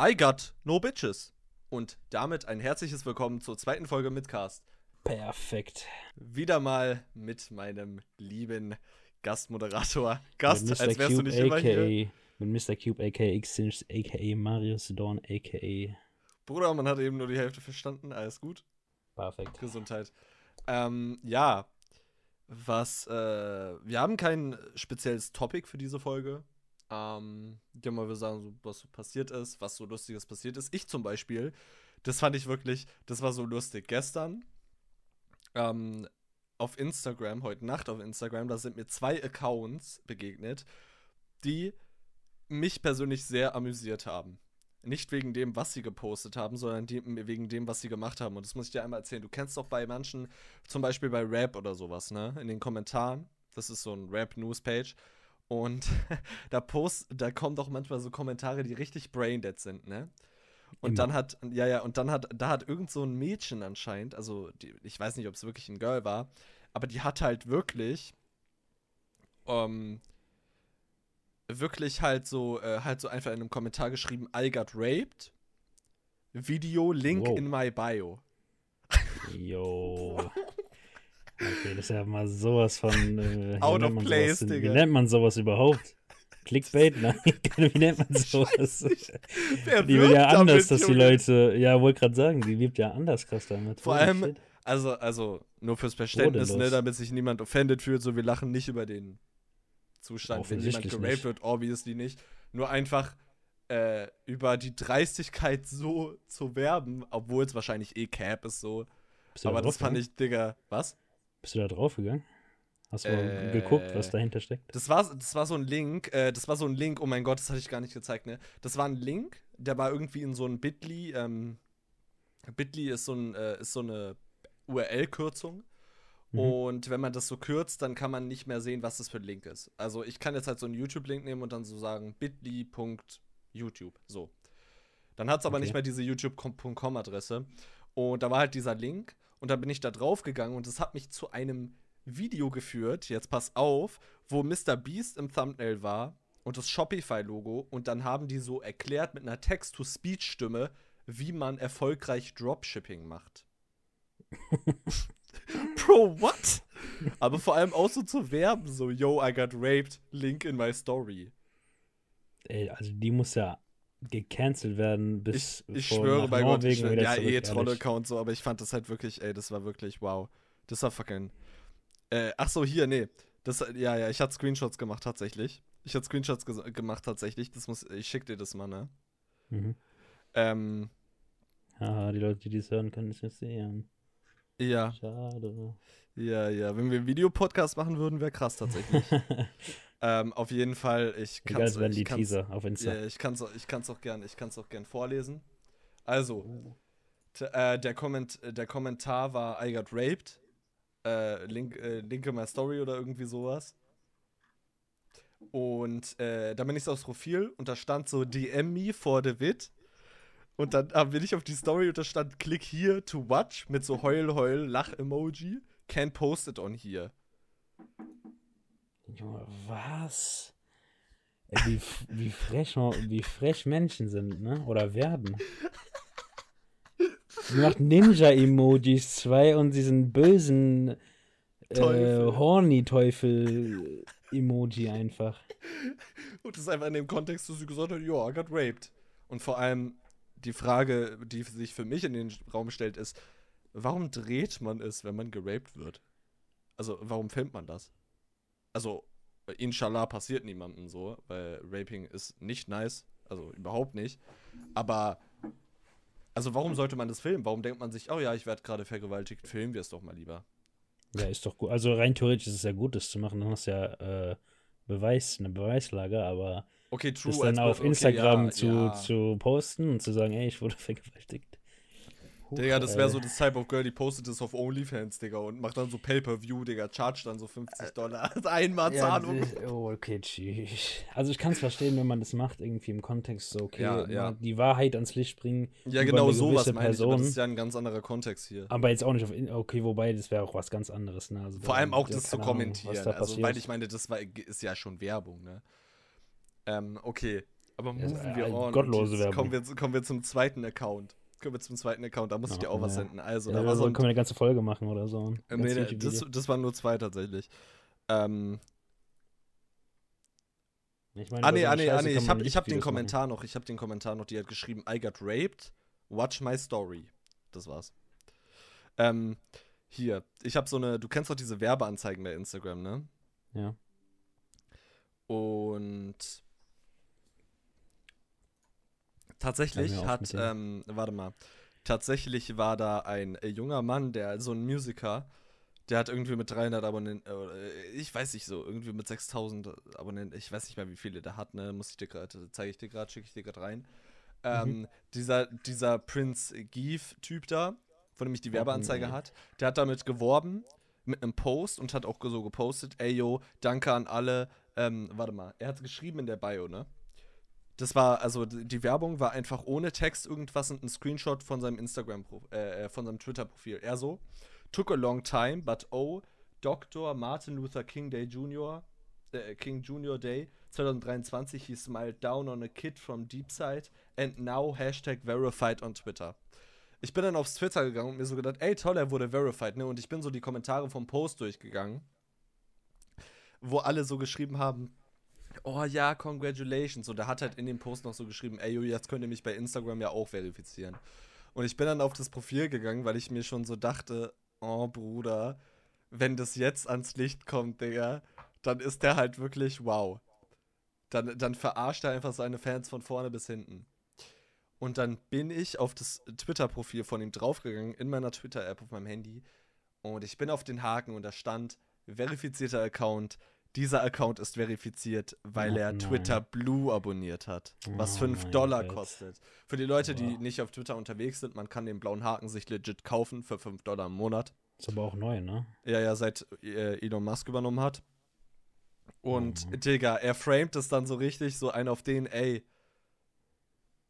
I got no bitches. Und damit ein herzliches Willkommen zur zweiten Folge Midcast. Perfekt. Wieder mal mit meinem lieben Gastmoderator. Gast, als wärst du Cube, nicht immer hier. aka, Mit Mr. Cube, aka Xinch, aka Marius Dawn, aka. Bruder, man hat eben nur die Hälfte verstanden. Alles gut. Perfekt. Gesundheit. Ähm, ja. Was, äh, wir haben kein spezielles Topic für diese Folge. Ähm, ja, mal wir sagen, so, was so passiert ist, was so Lustiges passiert ist. Ich zum Beispiel, das fand ich wirklich, das war so lustig. Gestern, ähm, auf Instagram, heute Nacht auf Instagram, da sind mir zwei Accounts begegnet, die mich persönlich sehr amüsiert haben. Nicht wegen dem, was sie gepostet haben, sondern die, wegen dem, was sie gemacht haben. Und das muss ich dir einmal erzählen. Du kennst doch bei manchen, zum Beispiel bei Rap oder sowas, ne? In den Kommentaren. Das ist so ein Rap-News-Page. Und da post, da kommen doch manchmal so Kommentare, die richtig braindead sind, ne? Und Immer. dann hat, ja, ja, und dann hat, da hat irgend so ein Mädchen anscheinend, also die, ich weiß nicht, ob es wirklich ein Girl war, aber die hat halt wirklich, ähm, wirklich halt so, äh, halt so einfach in einem Kommentar geschrieben, I got raped. Video, Link Wow. in my bio. Yo. Okay, das ist ja mal sowas von. Äh, Out of place, sowas? Digga. Wie nennt man sowas überhaupt? Clickbait? Nein, wie nennt man sowas? Wer Die will ja anders, dass die? Leute. Ja, wollte gerade sagen, die lebt ja anders krass damit. Vor allem-. Also, also, nur fürs Verständnis, ne, damit sich niemand offended fühlt, so wir lachen nicht über den Zustand, wenn jemand geraped nicht. wird, obviously nicht. Nur einfach äh, über die Dreistigkeit so zu werben, obwohl es wahrscheinlich eh Cap ist so. Aber da das fand ich, Digga, was? Bist du da draufgegangen? Hast du Äh, geguckt, was dahinter steckt? Das war, das war so ein Link, äh, das war so ein Link, oh mein Gott, das hatte ich gar nicht gezeigt, ne? Das war ein Link, der war irgendwie in so ein Bitly, ähm, Bitly ist so, ein, äh, ist so eine URL-Kürzung. Mhm. Und wenn man das so kürzt, dann kann man nicht mehr sehen, was das für ein Link ist. Also ich kann jetzt halt so einen YouTube-Link nehmen und dann so sagen bit.ly.youtube. So. Dann hat es aber Okay. nicht mehr diese youtube.com-Adresse. Und da war halt dieser Link und dann bin ich da drauf gegangen und es hat mich zu einem Video geführt, jetzt pass auf, wo Mr. Beast im Thumbnail war und das Shopify-Logo und dann haben die so erklärt mit einer Text-to-Speech-Stimme, wie man erfolgreich Dropshipping macht. Bro, what? Aber vor allem auch so zu werben, so, yo, I got raped, Link in my story. Ey, also die muss ja gecancelt werden bis Ich, ich schwöre bei Gott, ich Norwegen schwöre, ja, zurück, eh. Troll-Account so, aber ich fand das halt wirklich, ey, das war wirklich, wow. Das war fucking. Äh, ach so, hier, nee. Das, ja, ja, ich hatte Screenshots gemacht tatsächlich. Ich hatte Screenshots ges- gemacht tatsächlich. Das muss, ich schick dir das mal, ne? Mhm. Ähm, Haha, die Leute, die das hören, können es nicht sehen. ja, Schade. ja, ja. Wenn wir einen Videopodcast machen würden, wäre krass tatsächlich. ähm, auf jeden Fall, ich kann's, es ich kann's, auf Insta. Ja, ich kann kann's auch gern, ich kann's auch gern vorlesen. Also, äh, der, Komment, der Kommentar war I got raped. Äh, link, äh, link in my story oder irgendwie sowas. Und äh, dann bin ich so aufs Profil und da stand so DM me for the vid. Und dann äh, bin ich auf die Story und da stand Click here to watch mit so Heul, Heul, Lach-Emoji. Can't post it on here. Junge, was? Ey, wie, wie, frech, wie frech Menschen sind, ne? Oder werden. Sie macht Ninja-Emojis zwei und diesen bösen äh, Teufel. Horny-Teufel-Emoji einfach. Und das ist einfach in dem Kontext, dass sie gesagt hat, ja, I got raped. Und vor allem die Frage, die sich für mich in den Raum stellt, ist, warum dreht man es, wenn man geraped wird? Also, warum filmt man das? Also, inshallah passiert niemandem so, weil Raping ist nicht nice, also überhaupt nicht. Aber, also warum sollte man das filmen? Warum denkt man sich, oh ja, ich werde gerade vergewaltigt, filmen wir es doch mal lieber. Ja, ist doch gut. Also rein theoretisch ist es ja gut, das zu machen. Dann hast du ja äh, Beweis, eine Beweislage, aber Okay, true. das dann auf okay, Instagram ja, zu, ja. zu posten und zu sagen, ey, ich wurde vergewaltigt. Huch, Digga, das wäre so das Type of Girl, die postet das auf OnlyFans, Digga, und macht dann so Pay-Per-View, Digga, charge dann so 50 Dollar als Einmalzahlung. Ja, oh, okay, tschüss. Also ich kann es verstehen, wenn man das macht, irgendwie im Kontext so, okay, Ja, ja. die Wahrheit ans Licht bringen. Ja, genau sowas meine ich, aber das ist ja ein ganz anderer Kontext hier. Aber jetzt auch nicht auf, okay, wobei, das wäre auch was ganz anderes, ne? Also Vor allem auch ja, das zu Ahnung, kommentieren, was da also weil ich meine, das war, ist ja schon Werbung, ne? Ähm, okay. Aber Ja, moven äh, wir on. gottlose jetzt kommen Werbung. wir, kommen wir zum zweiten Account. Kommen wir zum zweiten Account, da muss ich dir auch was Ja. senden. Also, Ja, da war so ein können wir eine ganze Folge machen oder so. Äh, Nee, nee, das, das waren nur zwei tatsächlich. Ähm, ich meine, ah, nee, so ah, nee, ah, nee, ich man hab, den YouTube-Videos machen. Kommentar noch, ich hab den Kommentar noch, die hat geschrieben, I got raped, watch my story. Das war's. Ähm, hier, ich hab so eine, du kennst doch diese Werbeanzeigen bei Instagram, ne? Ja. Und tatsächlich hat, ähm, warte mal, tatsächlich war da ein äh, junger Mann, der, so ein Musiker, der hat irgendwie mit 300 Abonnenten, äh, ich weiß nicht so, irgendwie mit 6000 Abonnenten, ich weiß nicht mehr, wie viele der hat, ne, muss ich dir gerade, zeige ich dir gerade, schicke ich dir gerade rein. Ähm, dieser, dieser Prince Geef-Typ da, von dem ich die Werbeanzeige nee. hat, der hat damit geworben, mit einem Post und hat auch so gepostet, ey yo, danke an alle, ähm, warte mal, er hat geschrieben in der Bio, ne? Das war, also die Werbung war einfach ohne Text irgendwas und ein Screenshot von seinem Instagram, äh, äh, von seinem Twitter-Profil. Er so, took a long time, but oh, Dr. Martin Luther King Day Jr., äh, King Jr. Day 2023, he smiled down on a kid from Deep Side and now Hashtag verified on Twitter. Ich bin dann aufs Twitter gegangen und mir so gedacht, ey toll, er wurde verified, ne? Und ich bin so die Kommentare vom Post durchgegangen, wo alle so geschrieben haben, oh ja, congratulations. Und er hat halt in dem Post noch so geschrieben, ey, jetzt könnt ihr mich bei Instagram ja auch verifizieren. Und ich bin dann auf das Profil gegangen, weil ich mir schon so dachte, oh Bruder, wenn das jetzt ans Licht kommt, Digga, dann ist der halt wirklich wow. Dann, dann verarscht er einfach seine Fans von vorne bis hinten. Und dann bin ich auf das Twitter-Profil von ihm draufgegangen, in meiner Twitter-App auf meinem Handy. Und ich bin auf den Haken und da stand, verifizierter Account. Dieser Account ist verifiziert, weil Oh er nein. Twitter Blue abonniert hat. Was Oh 5 mein Dollar Gott. kostet. Für die Leute, die Wow. nicht auf Twitter unterwegs sind, man kann den blauen Haken sich legit kaufen für 5 Dollar im Monat. Ist aber auch neu, ne? Ja, ja, seit äh, Elon Musk übernommen hat. Und, Mhm. Digga, er framet es dann so richtig, so ein auf den, ey,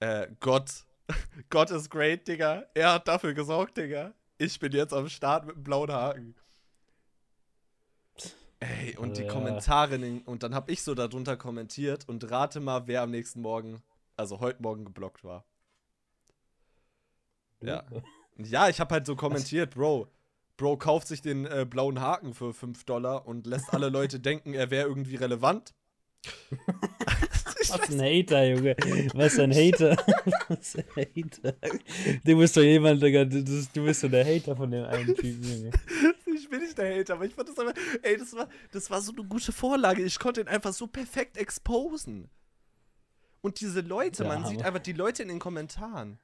äh, Gott, Gott ist great, Digga. Er hat dafür gesorgt, Digga. Ich bin jetzt am Start mit dem blauen Haken. Ey, und die Ja. Kommentare, in und dann hab ich so darunter kommentiert und rate mal, wer am nächsten Morgen, also heute Morgen geblockt war. Ja. Ja, ich habe halt so kommentiert, Bro. Bro kauft sich den äh, blauen Haken für 5 Dollar und lässt alle Leute denken, er wäre irgendwie relevant. Was ein Hater, Junge. Was ein Hater. Was ein Hater. Du bist doch jemand, Digga. Du, du du bist so der Hater von dem einen Typen, Junge. Ich bin nicht der Hater, aber ich fand das einfach, ey, das war, das war so eine gute Vorlage. Ich konnte ihn einfach so perfekt exposen. Und diese Leute, Ja, man sieht einfach die Leute in den Kommentaren.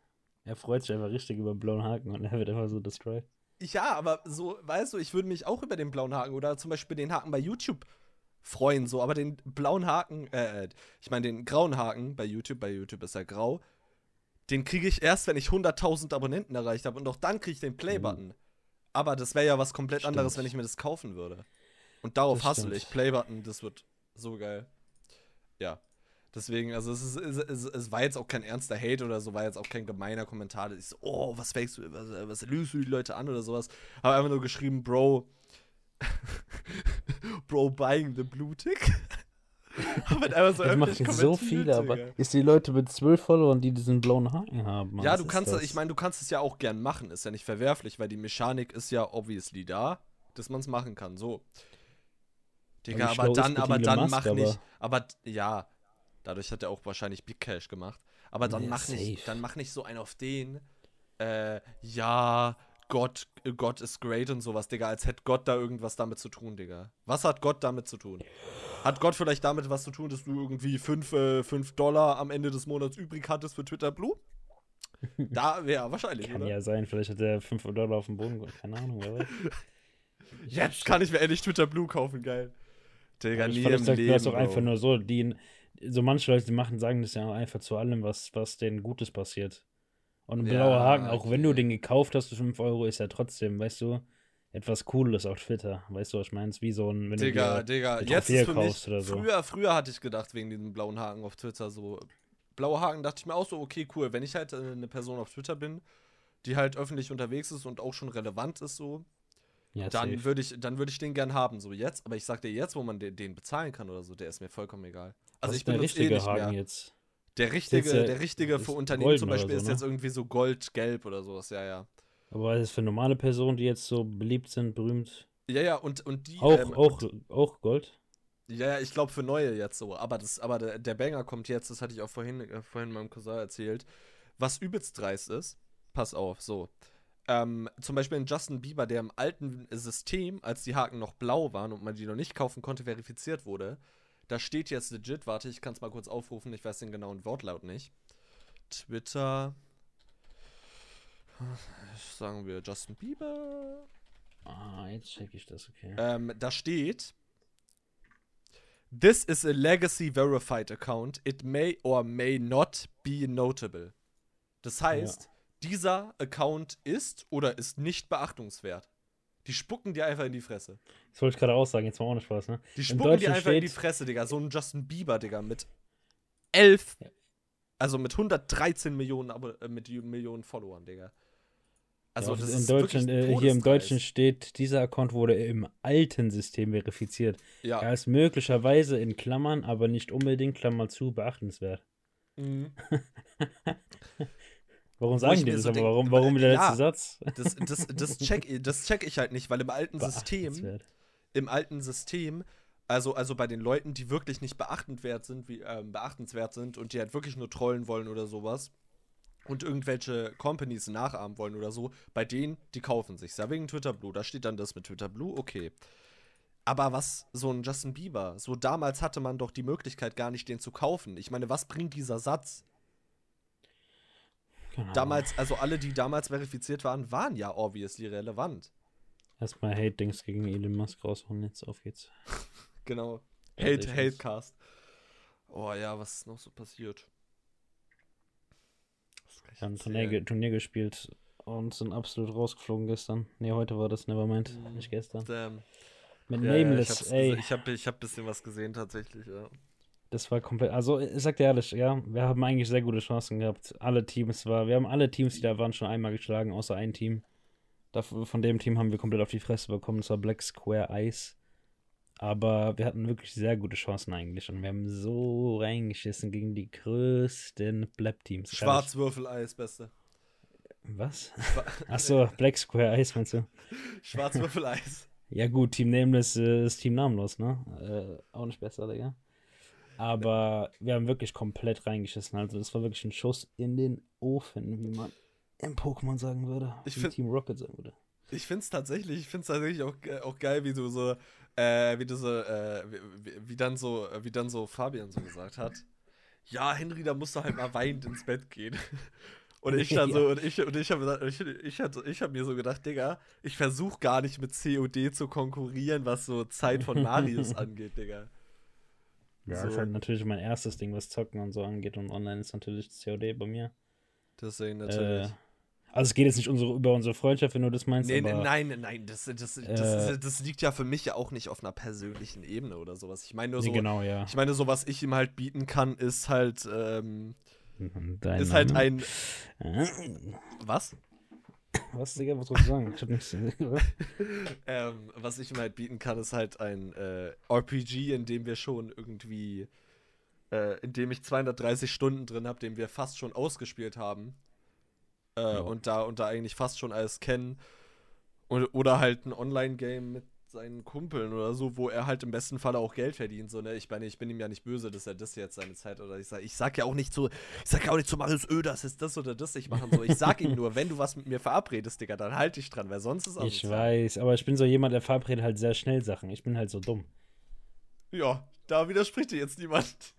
Er freut sich einfach richtig über den blauen Haken und er wird einfach so destroyed. Ja, aber so, weißt du, ich würde mich auch über den blauen Haken oder zum Beispiel den Haken bei YouTube freuen, so, aber den blauen Haken, äh, ich meine den grauen Haken bei YouTube, bei YouTube ist er grau, den kriege ich erst, wenn ich 100.000 Abonnenten erreicht habe und auch dann kriege ich den Play-Button. Aber das wäre ja was komplett Stimmt. anderes, wenn ich mir das kaufen würde. Und darauf Das stimmt. ich. Play-Button, das wird so geil. Ja. Deswegen, also es, ist, es, es, es war jetzt auch kein ernster Hate oder so, war jetzt auch kein gemeiner Kommentar. Ich so, oh, was fakest du, was, was lügst du die Leute an oder sowas. Habe einfach nur geschrieben, Bro, Bro buying the blue tick. Halt einfach so Das machen so viele, aber ist die Leute mit zwölf Followern, die diesen blauen Haken haben. Ja, du kannst, das? ich meine, du kannst es ja auch gern machen, ist ja nicht verwerflich, weil die Mechanik ist ja obviously da, dass man es machen kann, so. Digga, Aber aber dann, aber dann Musk, mach aber- nicht, aber ja, dadurch hat er auch wahrscheinlich Big Cash gemacht, aber dann Ja, mach nicht, safe. dann mach nicht so einen auf den, äh, ja, Gott, Gott ist great und sowas, Digga, als hätte Gott da irgendwas damit zu tun, Digga. Was hat Gott damit zu tun? Hat Gott vielleicht damit was zu tun, dass du irgendwie 5 äh, fünf Dollar am Ende des Monats übrig hattest für Twitter Blue? Da wäre wahrscheinlich, Kann oder? ja sein, vielleicht hat er 5 Dollar auf dem Boden. Keine Ahnung, wer weiß. Jetzt kann ich mir endlich Twitter Blue kaufen, geil. Digga, nie im das Leben, das auch einfach Bro. nur so, die, so manche Leute die machen, sagen das ja auch einfach zu allem, was, was denen Gutes passiert. Und ein Ja, blauer Haken, auch wenn du okay. den gekauft hast für 5 Euro, ist ja trotzdem, weißt du, etwas Cooles auf Twitter. Weißt du, was ich meine? Wie so ein, wenn Digga, du Digga, jetzt ist für mich, oder so. früher, früher hatte ich gedacht, wegen diesem blauen Haken auf Twitter so, blauer Haken dachte ich mir auch so, okay, cool, wenn ich halt äh, eine Person auf Twitter bin, die halt öffentlich unterwegs ist und auch schon relevant ist so, ja, dann würde ich, dann würde ich den gern haben, so jetzt, aber ich sag dir jetzt, wo man den, den bezahlen kann oder so, der ist mir vollkommen egal. Also Was ich benutze eh richtige nicht Haken mehr. jetzt? Der richtige, ja- der richtige ist für Unternehmen golden zum Beispiel so, ist ne? jetzt irgendwie so gold-gelb oder sowas, ja, ja. Aber ist es für normale Personen, die jetzt so beliebt sind, berühmt, Ja, ja, und, und die. auch, ähm, auch, auch Gold? Ja, ja, ich glaube für neue jetzt so. Aber, das, aber der, der Banger kommt jetzt, das hatte ich auch vorhin, äh, vorhin meinem Cousin erzählt. Was übelst dreist ist, pass auf, so. Ähm, zum Beispiel in Justin Bieber, der im alten System, als die Haken noch blau waren und man die noch nicht kaufen konnte, verifiziert wurde. Da steht jetzt legit, warte, ich kann es mal kurz aufrufen, ich weiß den genauen Wortlaut nicht. Twitter. Sagen wir Justin Bieber. Ah, jetzt check ich das, okay. Ähm, da steht: This is a legacy verified account. It may or may not be notable. Das heißt, dieser Account ist oder ist nicht beachtungswert. Die spucken dir einfach in die Fresse. Das wollte ich gerade auch sagen, jetzt mal ohne Spaß, ne? Die spucken dir einfach in die Fresse, Digga. So ein Justin Bieber, Digga, mit 11, Ja. also mit 113 Millionen, Abo äh, mit Millionen Followern, Digga. Also, ja, das in ist Deutschland, äh, hier im. Deutschen steht, dieser Account wurde im alten System verifiziert. Ja. Er ist möglicherweise in Klammern, aber nicht unbedingt, Klammer zu, beachtenswert. Mhm. Warum ich sagen die das so aber? denk- Warum, warum der letzte Ja. Satz? Das, das, das, check, das check ich halt nicht, weil im alten System, im alten System, also, also bei den Leuten, die wirklich nicht beachtenswert sind, wie, ähm, beachtenswert sind und die halt wirklich nur trollen wollen oder sowas und irgendwelche Companies nachahmen wollen oder so, bei denen, die kaufen sich. Ja, wegen Twitter Blue. Da steht dann das mit Twitter Blue, okay. Aber was so ein Justin Bieber, so damals hatte man doch die Möglichkeit gar nicht, den zu kaufen. Ich meine, was bringt dieser Satz? Ahnung. Damals, also alle, die damals verifiziert waren, waren ja obviously relevant. Erstmal Hate-Dings gegen Elon Musk raushauen, jetzt auf geht's. Genau. Hate. Hatecast. Oh ja, was ist noch so passiert? Wir haben ein? Turnier, Turnier gespielt und sind absolut rausgeflogen gestern. Ne, heute war das, nevermind, Mhm. nicht gestern. Damn. Mit Ja, ja, ich Nameless, ey. Ich habe ich hab ein bisschen was gesehen tatsächlich, ja. Das war komplett. Also, ich sag dir ehrlich, ja, wir haben eigentlich sehr gute Chancen gehabt. Alle Teams war, wir haben alle Teams, die da waren, schon einmal geschlagen, außer ein Team. Von dem Team haben wir komplett auf die Fresse bekommen, das war Black Square Ice. Aber wir hatten wirklich sehr gute Chancen eigentlich und wir haben so reingeschissen gegen die größten Blab-Teams. Schwarzwürfeleis, Beste. Was? Achso, Black Square Ice meinst du? Schwarzwürfeleis. Ja, gut, Team Nameless äh, ist Team namenlos, ne? Äh, auch nicht besser, Digga. Aber wir haben wirklich komplett reingeschissen. Also, das war wirklich ein Schuss in den Ofen, wie man im Pokémon sagen würde. Ich wie Team Rocket sagen würde. Ich find's tatsächlich, ich find's tatsächlich auch, auch geil, wie du so, äh, wie du so, äh, wie, wie- wie dann so, wie dann so Fabian so gesagt hat. Ja, Henry, da musst du halt mal weinend ins Bett gehen. Und ich dann so, und ich, und ich habe ich, ich, ich hab mir so gedacht, Digga, ich versuche gar nicht mit COD zu konkurrieren, was so Zeit von Marius angeht, Digga. Ja, so. ist halt natürlich mein erstes Ding, was Zocken und so angeht. Und online ist natürlich COD bei mir. Deswegen natürlich. Äh, also, es geht jetzt nicht unsere, über unsere Freundschaft, wenn du das meinst. Nee, nee, aber, nein, nein, das, das, das, Äh, das, das liegt ja für mich ja auch nicht auf einer persönlichen Ebene oder sowas. Ich meine nur Nee, so, genau, ja. ich meine so, was ich ihm halt bieten kann, ist halt, ähm, Dein ist halt Name. ein, was? Was, Digga, was sollst du sagen? Ich hab nichts. Ähm, was ich ihm halt bieten kann, ist halt ein äh, RPG, in dem wir schon irgendwie, äh, in dem ich 230 Stunden drin habe, den wir fast schon ausgespielt haben. Äh, Ja. und, da, und da eigentlich fast schon alles kennen. Und, oder halt ein Online-Game mit seinen Kumpeln oder so, wo er halt im besten Falle auch Geld verdient. So, ne? Ich meine, ich bin ihm ja nicht böse, dass er das jetzt seine Zeit oder ich sag, ich sag ja auch nicht zu, ich sag ja auch nicht zu Marius Ö, das ist das oder das nicht machen. So, ich sag ihm nur, wenn du was mit mir verabredest, Digga, dann halt dich dran, weil sonst ist Ich asozial. weiß, aber ich bin so jemand, der verabredet halt sehr schnell Sachen. Ich bin halt so dumm. Ja, da widerspricht dir jetzt niemand.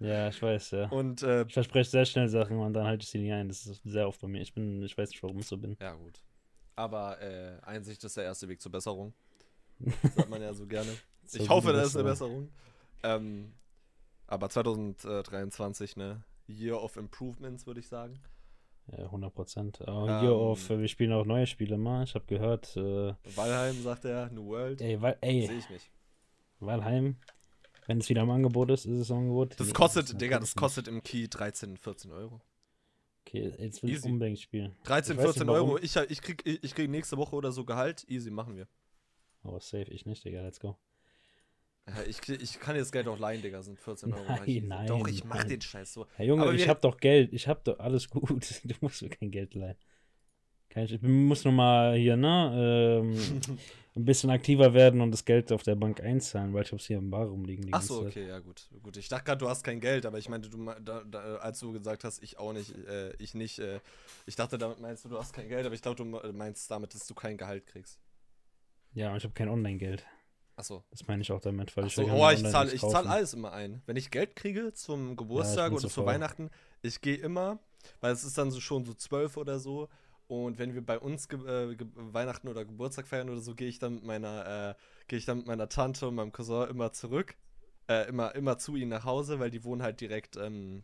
Ja, ich weiß, ja. Und, äh, Ich verspreche sehr schnell Sachen und dann halte ich sie nicht ein. Das ist sehr oft bei mir. Ich bin, ich weiß nicht, warum ich so bin. ja, gut. Aber, äh, Einsicht ist der erste Weg zur Besserung. Sagt man ja so gerne. So ich hoffe, das ist eine Besserung. Ähm, aber 2023, ne? Year of Improvements, würde ich sagen. Ja, 100 Prozent. Aber Ähm, hier auf, äh, wir spielen auch neue Spiele mal. Ich habe gehört, äh, Valheim, sagt er, New World. ey, Wal ey, Sehe ich nicht. Walheim, wenn es wieder im Angebot ist, ist es im Angebot. Das kostet, Digga, das kostet im Key 13, 14 Euro. nicht. Okay, jetzt will ich unbedingt spielen. 13, Ich weiß nicht, 14 warum. Euro. Ich, ich, krieg, ich, ich krieg nächste Woche oder so Gehalt. Easy, machen wir. Aber safe, ich nicht, Digga, let's go. Ja, ich, ich kann jetzt Geld auch leihen, Digga, sind 14 Euro. Nein, nein, Doch, ich mach nein. den Scheiß so. Herr Junge, Aber ich wir- hab doch Geld. Ich hab doch alles gut. Du musst mir kein Geld leihen. Kein, ich muss nur mal hier, ne, ähm, ein bisschen aktiver werden und das Geld auf der Bank einzahlen, weil ich hab's hier im Bar rumliegen. die Ach so, okay, ja gut. gut. Ich dachte gerade, du hast kein Geld, aber ich meinte, du, da, da, als du gesagt hast, ich auch nicht, äh, ich nicht, äh, ich dachte, damit meinst du, du hast kein Geld, aber ich glaube, du me- meinst damit, dass du kein Gehalt kriegst. Ja, und ich habe kein Online-Geld. Ach so. Das meine ich auch damit, weil Ach ich so, oh, ich zahle ich zahl alles immer ein. Wenn ich Geld kriege zum Geburtstag bin oder zu. Weihnachten, ich gehe immer, weil es ist dann so schon so zwölf oder so. Und wenn wir bei uns ge äh, ge Weihnachten oder Geburtstag feiern oder so, gehe ich dann mit meiner, äh, gehe ich dann mit meiner Tante und meinem Cousin immer zurück, äh, immer, immer zu ihnen nach Hause, weil die wohnen halt direkt ähm,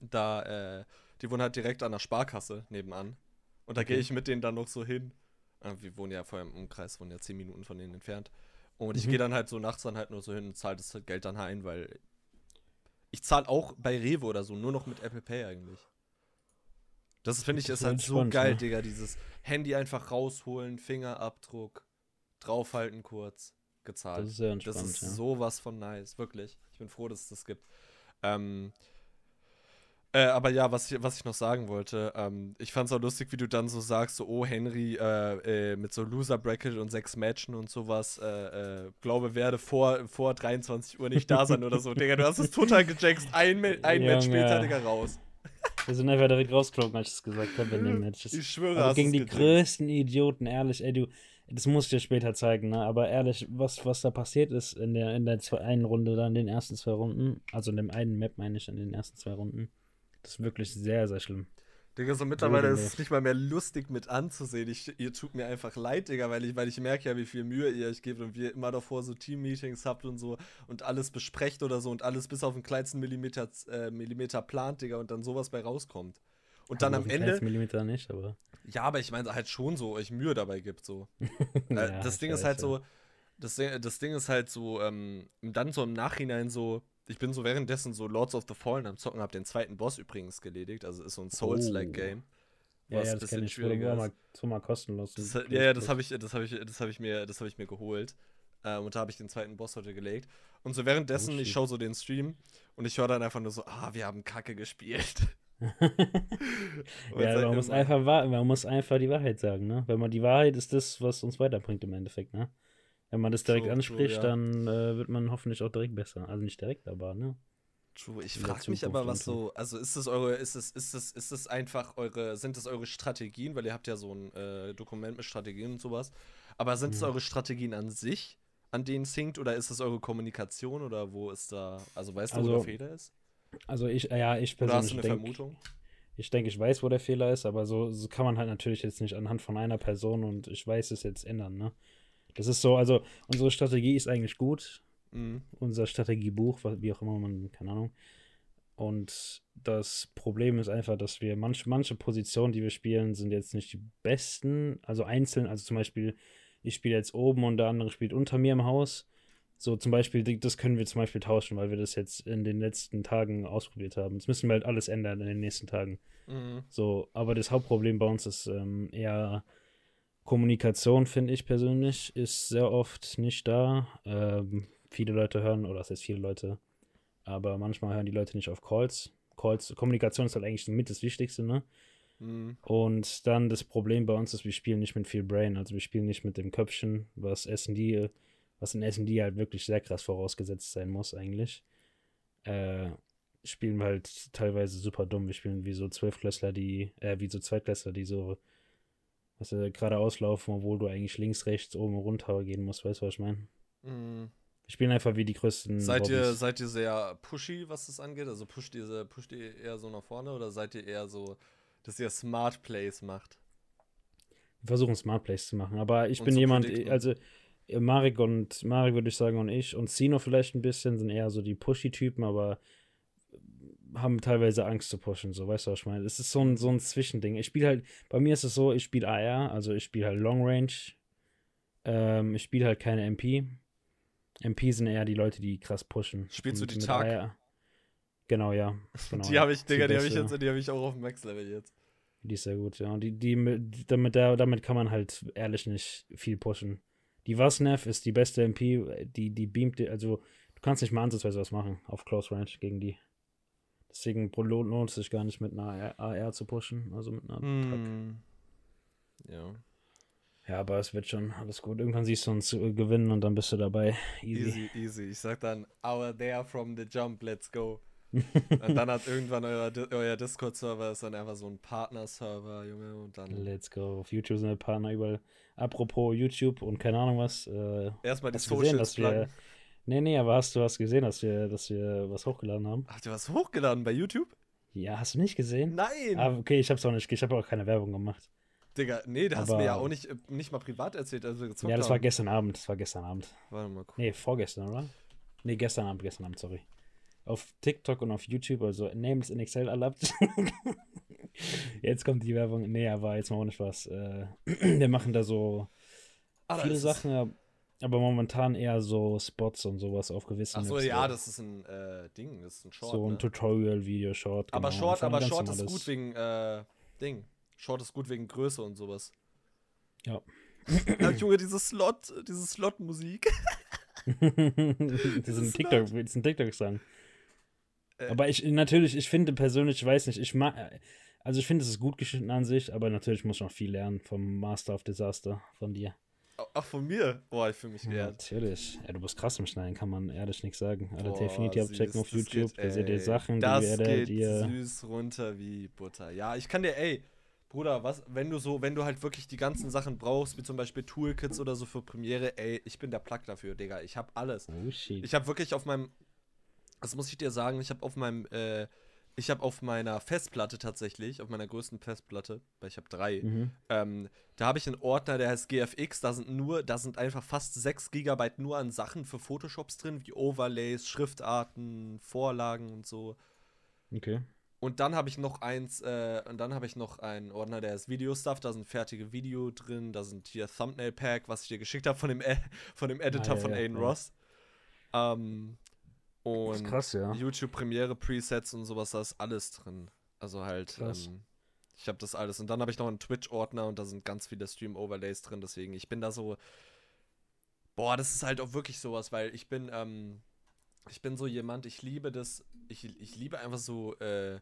da, äh, die wohnen halt direkt an der Sparkasse nebenan. Und da gehe Okay. ich mit denen dann noch so hin. Äh, wir wohnen ja vorher im Umkreis, wohnen ja zehn Minuten von denen entfernt. Und ich Mhm. gehe dann halt so nachts dann halt nur so hin und zahle das Geld dann ein, weil ich zahle auch bei Rewe oder so nur noch mit Apple Pay eigentlich. Das finde ich Das ist ist halt so geil, ne? Digga, dieses Handy einfach rausholen, Fingerabdruck, draufhalten kurz, gezahlt. Das ist sehr Das entspannt, ist ja. sowas von nice, wirklich. Ich bin froh, dass es das gibt. Ähm, äh, aber ja, was ich, was ich noch sagen wollte, ähm, ich fand's auch lustig, wie du dann so sagst, so, oh, Henry, äh, äh, mit so Loser-Bracket und sechs Matchen und sowas, äh, äh, glaube, werde vor, vor 23 Uhr nicht da sein oder so. Digga, du hast es total gejackst, ein, ein Match später, Digga, raus. Wir sind einfach direkt rausgeflogen, als ich es gesagt habe in den Matches. Ich schwöre, hast gegen es die gejinxt. größten Idioten, ehrlich, ey, du, das muss ich dir später zeigen, ne? Aber ehrlich, was, was da passiert ist in der, in der zwei, einen Runde, dann in den ersten zwei Runden, also in dem einen Map meine ich, in den ersten zwei Runden, das ist wirklich sehr, sehr schlimm. Digga, so mittlerweile ist es nicht mal mehr lustig mit anzusehen. Ich, ihr tut mir einfach leid, Digga, weil ich, weil ich merke ja, wie viel Mühe ihr euch gebt und wie ihr immer davor so Team-Meetings habt und so und alles besprecht oder so und alles bis auf den kleinsten Millimeter, äh, Millimeter plant, Digga, und dann sowas bei rauskommt. Und dann Also am Ende, Millimeter nicht, aber. ja, aber ich meine halt schon so, euch Mühe dabei gibt, so. Äh, Ja, das Ding ist halt so, das, Ding- das Ding ist halt so, ähm, dann so im Nachhinein so, ich bin so währenddessen so Lords of the Fallen am Zocken, hab den zweiten Boss übrigens geledigt, also ist so ein Souls-like Oh. Game. Ja, ja, ein das bisschen kenne ich. Schwieriger mal, so mal kostenlos. Das, ja, ja, das habe ich, das habe ich, das habe ich mir, das habe ich mir geholt. Ähm, und da habe ich den zweiten Boss heute gelegt. Und so währenddessen, Oh, ich schaue so den Stream und ich höre dann einfach nur so, ah, wir haben Kacke gespielt. Ja, man muss, einfach, man muss einfach die Wahrheit sagen, ne? Wenn man die Wahrheit ist das, was uns weiterbringt im Endeffekt, ne? Wenn man das direkt True, true, anspricht, ja. dann äh, wird man hoffentlich auch direkt besser. Also nicht direkt, aber, ne? True. Ich frage mich aber, was so. so, also ist es eure, ist es, ist es, ist es einfach eure, sind es eure Strategien, weil ihr habt ja so ein äh, Dokument mit Strategien und sowas, aber sind es Mhm. eure Strategien an sich, an denen es hinkt, oder ist es eure Kommunikation oder wo ist da, also weißt du, wo Also, der Fehler ist? Also ich, ja, ich Oder hast persönlich du eine denke, Vermutung? ich denke, ich weiß, wo der Fehler ist, aber so, so kann man halt natürlich jetzt nicht anhand von einer Person und ich weiß es jetzt ändern, ne? Das ist so, also unsere Strategie ist eigentlich gut, Mhm. unser Strategiebuch, wie auch immer man, keine Ahnung. Und das Problem ist einfach, dass wir manche, manche Positionen, die wir spielen, sind jetzt nicht die besten. Also einzeln, also zum Beispiel, ich spiele jetzt oben und der andere spielt unter mir im Haus. So zum Beispiel, das können wir zum Beispiel tauschen, weil wir das jetzt in den letzten Tagen ausprobiert haben. Das müssen wir halt alles ändern in den nächsten Tagen. Mhm. So, aber das Hauptproblem bei uns ist ähm, eher Kommunikation, finde ich persönlich, ist sehr oft nicht da. Ähm, viele Leute hören, oder das heißt viele Leute, aber manchmal hören die Leute nicht auf Calls. Calls, Kommunikation ist halt eigentlich mit das Wichtigste, ne? Mhm. Und dann das Problem bei uns ist, wir spielen nicht mit viel Brain, also wir spielen nicht mit dem Köpfchen, was S&D, was in S&D halt wirklich sehr krass vorausgesetzt sein muss eigentlich. Äh, spielen wir halt teilweise super dumm. Wir spielen wie so Zwölfklässler, die, äh, wie so Zweitklässler, die so, äh, geradeaus laufen, obwohl du eigentlich links, rechts, oben, runter gehen musst, weißt du, was ich meine? Mhm. Wir spielen einfach wie die größten Seid ihr, seid ihr sehr pushy, was das angeht? Also pusht ihr, pusht ihr eher so nach vorne oder seid ihr eher so, dass ihr Smart Plays macht? Wir versuchen Smart Plays zu machen, aber ich Und bin jemand, predikten. also Marek und Marek würde ich sagen und ich und Sino vielleicht ein bisschen sind eher so die Pushy-Typen, aber haben teilweise Angst zu pushen, so weißt du, was ich meine? Es ist so ein, so ein Zwischending. Ich spiele halt, bei mir ist es so, ich spiele AR, also ich spiele halt Long Range. Ähm, ich spiele halt keine MP. MP sind eher die Leute, die krass pushen. Spielst du Und die mit Tag? AR Genau, ja. Genau, die habe ich, die Digga, die habe ich jetzt, die habe ich auch auf dem Max-Level jetzt. Die ist sehr gut, ja. Und die, die, mit- damit, da- damit kann man halt ehrlich nicht viel pushen. Die Vasnev ist die beste MP, die, die beamt, also du kannst nicht mal ansatzweise was machen auf Close Range gegen die. Deswegen lohnt es sich gar nicht mit einer AR zu pushen, also mit einer mm. Ja. Ja, aber es wird schon alles gut. Irgendwann siehst du uns gewinnen und dann bist du dabei. Easy. Easy, easy. Ich sag dann, our there from the jump, let's go. und dann hat irgendwann euer, euer Discord-Server ist dann einfach so ein Partner-Server, Junge, und dann. Let's go. Auf YouTube sind wir Partner überall. Apropos YouTube und keine Ahnung was. Äh, Erstmal die Socials gesehen, Nee, nee, aber hast du was gesehen, dass wir, dass wir was hochgeladen haben? Habt ihr was hochgeladen bei YouTube? Ja, hast du nicht gesehen? Nein! Ah, okay, ich hab's auch nicht, ich habe auch keine Werbung gemacht. Digga, nee, da hast du mir ja auch nicht, nicht mal privat erzählt, also Ja, das haben. war gestern Abend, das war gestern Abend. Warte mal, cool. Nee, vorgestern, oder? Nee, gestern Abend, gestern Abend, sorry. Auf TikTok und auf YouTube, also Names in Excel erlaubt. jetzt kommt die Werbung. Nee, aber jetzt mal ohne Spaß. Äh, wir machen da so ah, viele Sachen, aber momentan eher so Spots und sowas auf gewissen. Achso, ja, das ist ein äh, Ding, das ist ein Short. So ein ne? Tutorial-Video, Short. Aber genau. Short, aber Short ist gut wegen äh, Ding. Short ist gut wegen Größe und sowas. Ja. ja Junge, diese Slot, diese Slot-Musik. das ist ein TikTok, das ist ein TikTok-Song. Äh, aber ich, natürlich, ich finde persönlich, ich weiß nicht, ich mag, also ich finde, es ist gut geschnitten an sich, aber natürlich muss ich noch viel lernen vom Master of Disaster von dir. Ach, von mir? Boah, ich fühle mich geehrt. natürlich. Ja, du bist krass im Schneiden, kann man ehrlich nichts sagen. Alle also definitiv abchecken auf YouTube, da seht ihr Sachen, das die werdet geht ihr. süß runter wie Butter. Ja, ich kann dir, ey, Bruder, was, wenn du so, wenn du halt wirklich die ganzen Sachen brauchst, wie zum Beispiel Toolkits oder so für Premiere, ey, ich bin der Plug dafür, Digga. Ich hab alles. Oh shit. Ich hab wirklich auf meinem, das muss ich dir sagen, ich hab auf meinem, äh, ich habe auf meiner Festplatte tatsächlich, auf meiner größten Festplatte, weil ich habe drei, mhm. ähm, da habe ich einen Ordner, der heißt GFX. Da sind nur, da sind einfach fast 6 GB nur an Sachen für Photoshops drin, wie Overlays, Schriftarten, Vorlagen und so. Okay. Und dann habe ich noch eins, äh, und dann habe ich noch einen Ordner, der ist Video-Stuff, da sind fertige Video drin, da sind hier Thumbnail-Pack, was ich dir geschickt habe von dem, von dem Editor ah, ja, von ja, Aiden ja. Ross. Ähm, und krass, ja. YouTube Premiere Presets und sowas, da ist alles drin. Also halt, ähm, ich habe das alles. Und dann habe ich noch einen Twitch-Ordner und da sind ganz viele Stream-Overlays drin. Deswegen, ich bin da so. Boah, das ist halt auch wirklich sowas, weil ich bin, ähm, ich bin so jemand, ich liebe das, ich, ich liebe einfach so, äh,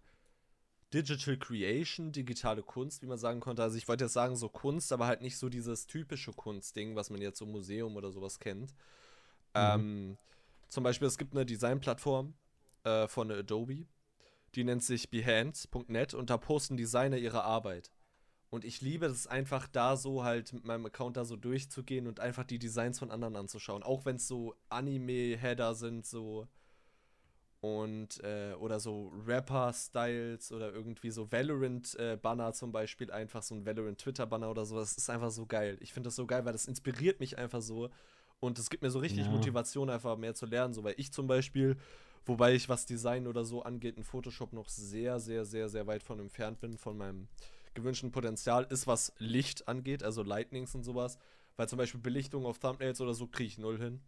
Digital Creation, digitale Kunst, wie man sagen konnte. Also ich wollte jetzt sagen, so Kunst, aber halt nicht so dieses typische Kunstding, was man jetzt so Museum oder sowas kennt. Mhm. Ähm, zum Beispiel, es gibt eine Designplattform äh, von Adobe, die nennt sich behance.net und da posten Designer ihre Arbeit. Und ich liebe es einfach da so halt mit meinem Account da so durchzugehen und einfach die Designs von anderen anzuschauen. Auch wenn es so Anime-Header sind, so und äh, oder so Rapper-Styles oder irgendwie so Valorant-Banner äh, zum Beispiel, einfach so ein Valorant-Twitter-Banner oder so. Das ist einfach so geil. Ich finde das so geil, weil das inspiriert mich einfach so, und es gibt mir so richtig ja. Motivation, einfach mehr zu lernen. So, weil ich zum Beispiel, wobei ich was Design oder so angeht, in Photoshop noch sehr, sehr, sehr, sehr weit von entfernt bin, von meinem gewünschten Potenzial, ist was Licht angeht, also Lightnings und sowas. Weil zum Beispiel Belichtung auf Thumbnails oder so kriege ich null hin.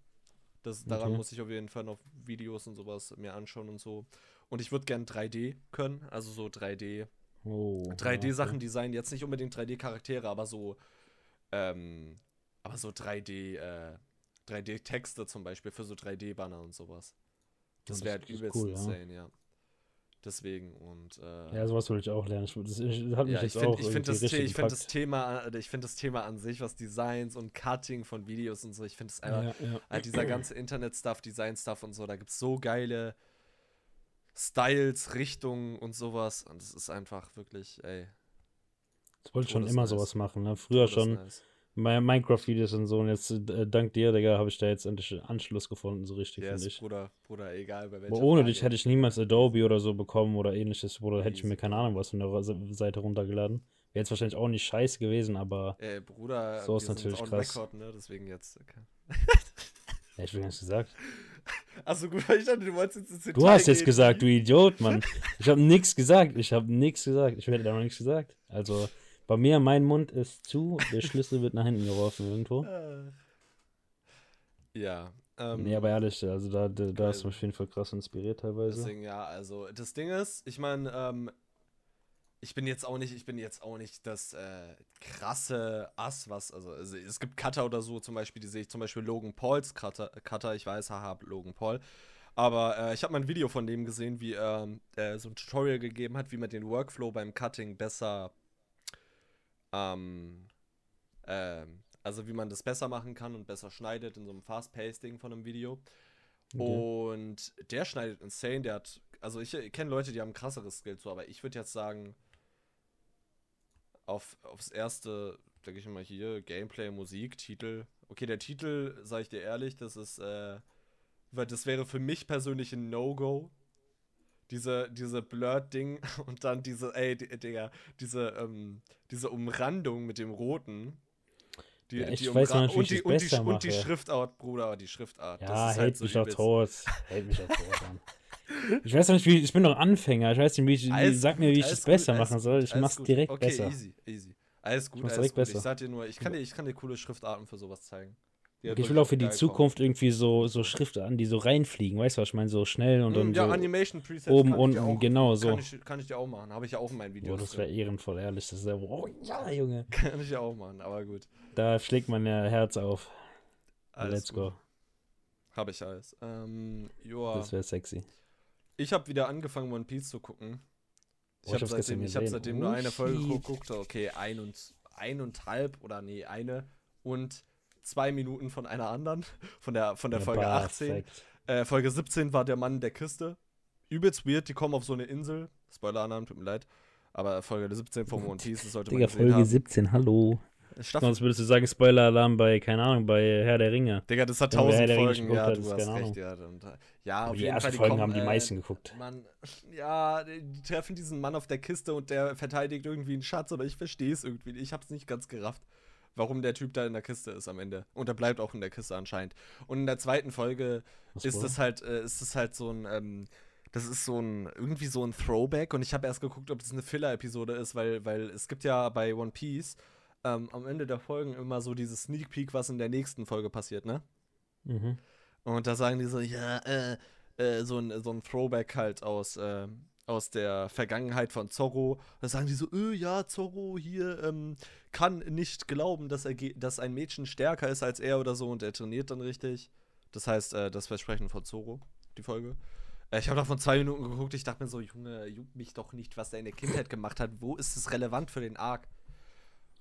Das, daran okay. muss ich auf jeden Fall noch Videos und sowas mir anschauen und so. Und ich würde gern 3D können, also so 3D. Oh, 3D-Sachen okay. designen, jetzt nicht unbedingt 3D-Charaktere, aber so, ähm, aber so 3D, äh, 3D-Texte zum Beispiel für so 3D-Banner und sowas. Das, wäre halt übelst cool, insane, ja. ja. Deswegen und äh, ja, sowas will ich auch lernen. Ich, das, ich, hat mich ja, ich finde find das, ich find das Thema, ich finde das Thema an sich, was Designs und Cutting von Videos und so, ich finde es einfach, ja, ja. halt dieser ganze Internet-Stuff, Design-Stuff und so, da gibt es so geile Styles, Richtungen und sowas und es ist einfach wirklich, ey. Ich wollte schon immer nice. sowas machen, ne? Früher schon. Nice. Minecraft-Videos und so. Und jetzt, äh, dank dir, Digga, habe ich da jetzt endlich Anschluss gefunden, so richtig, yes, finde ich. Bruder, Bruder, egal bei welcher Aber ohne Frage. dich hätte ich niemals Adobe oder so bekommen oder ähnliches. Bruder, hätte ich mir keine Ahnung was von der Seite runtergeladen. Wäre jetzt wahrscheinlich auch nicht scheiße gewesen, aber. Ey, Bruder, so ist natürlich krass. Record, ne? Deswegen jetzt. Okay. ja, ich will gar nicht gesagt. Achso, gut, ich dachte, du wolltest jetzt ins Du hast jetzt gesagt, du Idiot, Mann. Ich habe nichts gesagt. Ich habe nichts gesagt. Ich werde da noch nichts gesagt. Also. Bei mir, mein Mund ist zu, der Schlüssel wird nach hinten geworfen irgendwo. Ja. Ähm, nee, aber ehrlich, also da, da, da ist mich auf jeden Fall krass inspiriert teilweise. Deswegen, ja, also das Ding ist, ich meine, ähm, ich bin jetzt auch nicht, ich bin jetzt auch nicht das äh, krasse Ass, was, also, also, es gibt Cutter oder so, zum Beispiel, die sehe ich zum Beispiel Logan Pauls Cutter, Cutter ich weiß, haha, Logan Paul. Aber äh, ich habe mal ein Video von dem gesehen, wie ähm, er so ein Tutorial gegeben hat, wie man den Workflow beim Cutting besser, ähm, ähm, also wie man das besser machen kann und besser schneidet in so einem Fast-Paced-Ding von einem Video. Okay. Und der schneidet insane, der hat, also ich, ich kenne Leute, die haben krasseres Skill zu, aber ich würde jetzt sagen, auf, aufs erste, denke ich mal hier, Gameplay, Musik, Titel. Okay, der Titel, sage ich dir ehrlich, das ist, äh, das wäre für mich persönlich ein No-Go. Diese, diese Blurred-Ding und dann diese, ey, Digga, diese, ähm, diese Umrandung mit dem Roten. Die, ja, ich die weiß noch und die, und, die, und die Schriftart, Bruder, die Schriftart. Ja, das ist halt so mich doch tot. Hält mich doch tot an. Ich weiß noch nicht, wie ich bin noch Anfänger. Ich weiß nicht, wie ich, alles sag mir, wie ich es besser machen soll. Ich mach's gut. direkt okay, besser. easy, easy. Alles gut, alles gut. Besser. Ich sag dir nur, ich kann dir, ich kann dir coole Schriftarten für sowas zeigen. Ich will auch für die Zukunft kommen. irgendwie so, so Schriftarten, die so reinfliegen. Weißt du, was ich meine? So schnell und dann. Mm, ja, so Animation Presets. Oben, unten, auch, genau so. Kann ich, kann ich dir auch machen. Habe ich ja auch in meinen Videos. Boah, das wäre ehrenvoll, ehrlich. Das ist ja, oh ja, Junge. Kann ich ja auch machen, aber gut. Da schlägt mein Herz auf. Alles Let's gut. go. Habe ich alles. Ähm, joa. Das wäre sexy. Ich habe wieder angefangen, One Piece zu gucken. Ich habe seitdem, ich hab seitdem oh, nur eine Folge geguckt. Okay, ein und eineinhalb oder nee, eine und zwei Minuten von einer anderen, von der, von der ja, Folge 18. Äh, Folge 17 war der Mann in der Kiste. Übelst weird, die kommen auf so eine Insel. Spoiler-Alarm, tut mir leid. Aber Folge 17 von One Piece, das sollte Digga, man Folge haben. 17, hallo. Staffel. Sonst würdest du sagen, Spoiler-Alarm bei, keine Ahnung, bei Herr der Ringe. Digga, das hat tausend Folgen, ja, du hast recht, ja. Und, ja, auf die jeden ersten Fall, die Folgen kommen, haben die äh, meisten geguckt. Mann, ja, die treffen diesen Mann auf der Kiste und der verteidigt irgendwie einen Schatz, aber ich verstehe es irgendwie. Ich hab's nicht ganz gerafft warum der Typ da in der Kiste ist am Ende. Und er bleibt auch in der Kiste anscheinend. Und in der zweiten Folge Was ist das halt, äh, ist das halt so ein, ähm, das ist so ein, irgendwie so ein Throwback. Und ich habe erst geguckt, ob das eine Filler-Episode ist, weil, weil es gibt ja bei One Piece ähm, am Ende der Folgen immer so dieses Sneak Peek, was in der nächsten Folge passiert, ne? Mhm. Und da sagen die so, ja, äh, äh, so ein, so ein Throwback halt aus, äh, aus der Vergangenheit von Zorro. Da sagen die so, öh, ja, Zorro hier ähm, kann nicht glauben, dass, er dass ein Mädchen stärker ist als er oder so und er trainiert dann richtig. Das heißt, äh, das Versprechen von Zorro, die Folge. Äh, ich habe davon zwei Minuten geguckt, ich dachte mir so, Junge, juckt mich doch nicht, was er in der Kindheit gemacht hat. Wo ist es relevant für den Arc?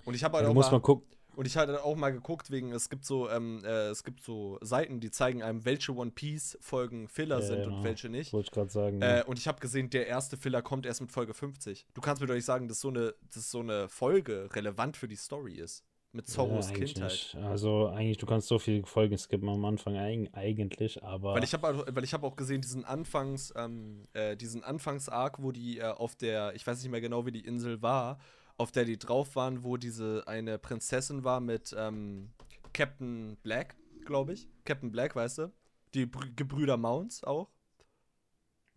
Und ich habe halt auch mal, mal gucken. Und ich hatte auch mal geguckt, wegen, es gibt so, ähm, äh, es gibt so Seiten, die zeigen einem, welche One Piece-Folgen Filler ja, sind genau. und welche nicht. Wollte ich gerade sagen. Äh, ja. Und ich habe gesehen, der erste Filler kommt erst mit Folge 50. Du kannst mir doch nicht sagen, dass so eine, dass so eine Folge relevant für die Story ist. Mit Zorros ja, Kindheit. Nicht. Also eigentlich, du kannst so viele Folgen skippen am Anfang eigentlich, aber. Weil ich habe weil ich hab auch gesehen, diesen Anfangs, ähm, äh, diesen Anfangs-Arc, wo die äh, auf der, ich weiß nicht mehr genau, wie die Insel war, auf der die drauf waren, wo diese eine Prinzessin war mit ähm, Captain Black, glaube ich. Captain Black, weißt du? Die Br Gebrüder Mounts auch.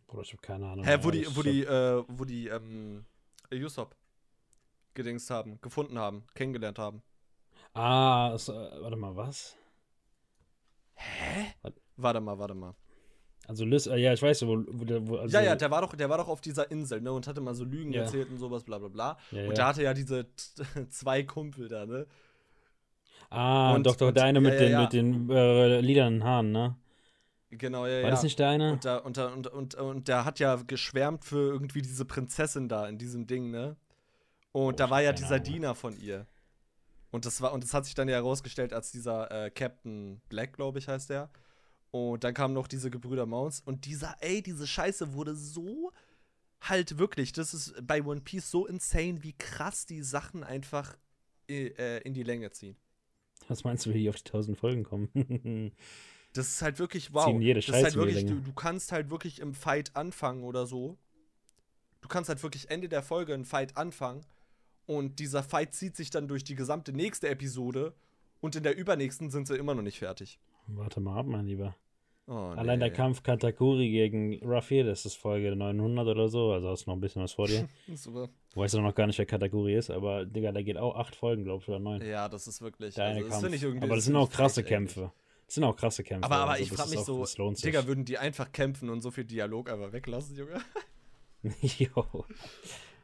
Bruder, ich habe keine Ahnung. Hä, wo die, wo die, äh, wo die, ähm, Usopp gedingst haben, gefunden haben, kennengelernt haben. Ah, so, warte mal, was? Hä? Warte mal, warte mal. Also Liz, äh, ja, ich weiß, wo, wo, wo also Ja, ja, der war doch, der war doch auf dieser Insel, ne, und hatte mal so Lügen ja. erzählt und sowas, bla bla bla. Ja, und der hatte ja diese zwei Kumpel da, ne? Ah, und, doch, doch, und, der eine mit den, mit den äh, lilanen Haaren, ne? Genau, ja, ja. War das nicht der eine? Und, da, und, und, und, und der hat ja geschwärmt für irgendwie diese Prinzessin da in diesem Ding, ne? Und oh, da war ja dieser Ahnung. Diener von ihr. Und das war, und das hat sich dann ja herausgestellt als dieser äh, Captain Black, glaube ich, heißt der. Und dann kamen noch diese Gebrüder Mounts. Und dieser, ey, diese Scheiße wurde so halt wirklich, das ist bei One Piece so insane, wie krass die Sachen einfach äh, in die Länge ziehen. Was meinst du, wie die auf die tausend Folgen kommen? das ist halt wirklich wow. Ziehen jede Scheiße das ist halt wirklich, du, du kannst halt wirklich im Fight anfangen oder so. Du kannst halt wirklich Ende der Folge einen Fight anfangen und dieser Fight zieht sich dann durch die gesamte nächste Episode und in der übernächsten sind sie immer noch nicht fertig. Warte mal ab, mein Lieber. Oh, Allein nee. der Kampf Katakuri gegen Ruffy, das ist Folge 900 oder so, also hast du noch ein bisschen was vor dir. Super. Weißt du noch gar nicht, wer Katakuri ist, aber Digga, der geht auch acht Folgen, glaub ich, oder neun. Ja, das ist wirklich. Der also, das ich irgendwie, aber das sind auch krasse Kämpfe. Das sind auch krasse Kämpfe. Aber, aber also, ich frage mich auch, so, Digga, würden die einfach kämpfen und so viel Dialog einfach weglassen, Junge? jo.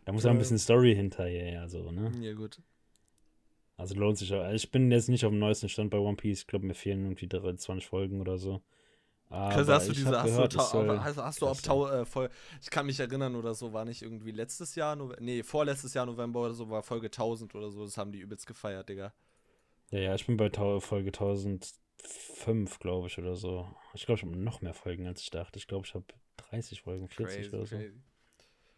Da muss ja ein bisschen Story hinterher, also, ne? Ja, gut. Also lohnt sich auch. Also ich bin jetzt nicht auf dem neuesten Stand bei One Piece. Ich glaube, mir fehlen irgendwie 20 Folgen oder so. Aber hast du diese, hast, gehört, du, soll, hast, hast du Tau, äh, voll, ich kann mich erinnern oder so, war nicht irgendwie letztes Jahr, Nove nee, vorletztes Jahr November oder so, war Folge 1000 oder so, das haben die übelst gefeiert, Digga. Ja, ja, ich bin bei Folge 1005, glaube ich, oder so. Ich glaube, ich habe noch mehr Folgen, als ich dachte. Ich glaube, ich habe 30 Folgen, 40 crazy, oder so. Crazy.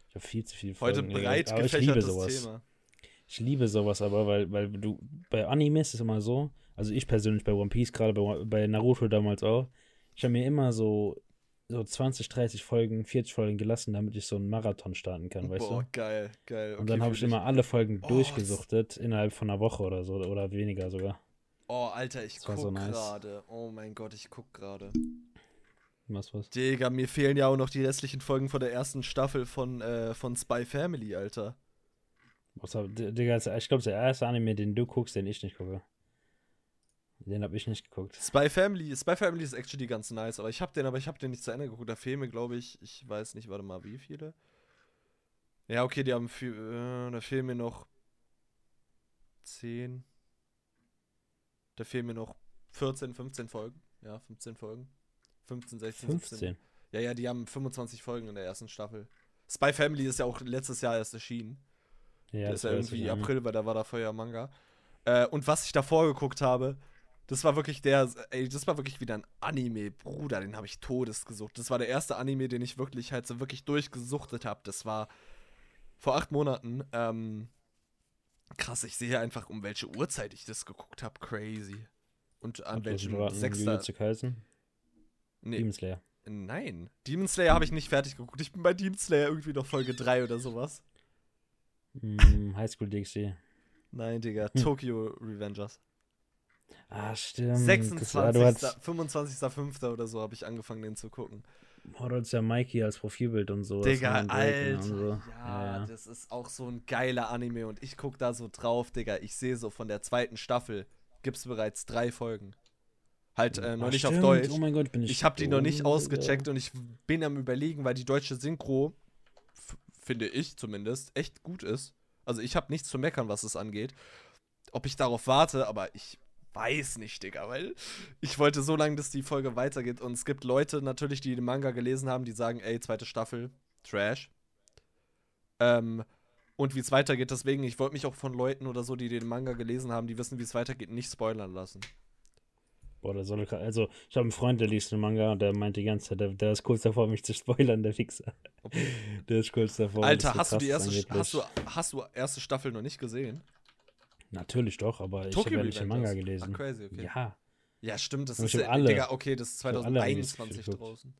Ich habe viel zu viele Folgen. Heute breit gefächertes Thema. Ich liebe sowas aber, weil, weil du, bei Animes ist es immer so, also ich persönlich bei One Piece, gerade bei, bei Naruto damals auch, ich habe mir immer so, so 20, 30 Folgen, 40 Folgen gelassen, damit ich so einen Marathon starten kann, weißt Boah, du? geil, geil. Okay, und dann habe ich immer alle Folgen oh, durchgesuchtet, innerhalb von einer Woche oder so, oder weniger sogar. Oh, Alter, ich guck so nice. gerade. Oh mein Gott, ich guck gerade. Was, was? Digga, mir fehlen ja auch noch die restlichen Folgen von der ersten Staffel von, äh, von Spy Family, Alter. Was, Digga, ich glaube, der erste Anime, den du guckst, den ich nicht gucke. Den habe ich nicht geguckt. Spy Family, Spy Family ist actually ganz nice, aber ich habe den, aber ich habe den nicht zu Ende geguckt. Da fehlen mir, glaube ich, ich weiß nicht, warte mal, wie viele. Ja, okay, die haben viel, äh, da fehlen mir noch 10. Da fehlen mir noch 14, 15 Folgen. Ja, 15 Folgen. 15, 16, 15. 17. Ja, ja, die haben 25 Folgen in der ersten Staffel. Spy Family ist ja auch letztes Jahr erst erschienen. Ja, das ist ja irgendwie April, weil da war da vorher Manga. Äh, und was ich davor geguckt habe, das war wirklich der, ey, das war wirklich wieder ein Anime, Bruder, den habe ich todes gesucht. Das war der erste Anime, den ich wirklich halt so wirklich durchgesuchtet habe. Das war vor acht Monaten. Ähm, krass, ich sehe einfach, um welche Uhrzeit ich das geguckt habe. Crazy. Und an Hat welchem sechster. Nee. Demon Slayer. Nein, Demon Slayer habe ich nicht fertig geguckt. Ich bin bei Demon Slayer irgendwie noch Folge 3 oder sowas. Mm, High School DxD. Nein, Digga, hm. Tokyo Revengers. Ah, stimmt. 26. Das, 25.05. oder so habe ich angefangen, den zu gucken. Oh, du hast ja Mikey als Profilbild und so. Digga, Alter. So. Ja, ja, ja, das ist auch so ein geiler Anime und ich gucke da so drauf, Digga. Ich sehe so von der zweiten Staffel gibt es bereits drei Folgen. Halt äh, noch Ach, nicht stimmt. auf Deutsch. Oh mein Gott, bin ich. Ich habe die noch nicht ausgecheckt und ich bin am überlegen, weil die deutsche Synchro, finde ich zumindest, echt gut ist. Also ich habe nichts zu meckern, was es angeht. Ob ich darauf warte, aber ich weiß nicht, Digga, weil ich wollte so lange, dass die Folge weitergeht. Und es gibt Leute natürlich, die den Manga gelesen haben, die sagen, ey, zweite Staffel, Trash. Ähm, und wie es weitergeht, deswegen, ich wollte mich auch von Leuten oder so, die den Manga gelesen haben, die wissen, wie es weitergeht, nicht spoilern lassen. Boah, der soll also ich habe einen Freund, der liest den Manga und der meint die ganze Zeit, der, der ist kurz davor, mich zu spoilern, der Fixer. Der ist kurz davor. Alter, hast du die erste hast du, hast du erste Staffel noch nicht gesehen? Natürlich doch, aber ich habe ja nicht den Manga gelesen. Ach, crazy, okay. Ja. Ja, stimmt, das ist alle, Digga, okay, das ist 2021 draußen.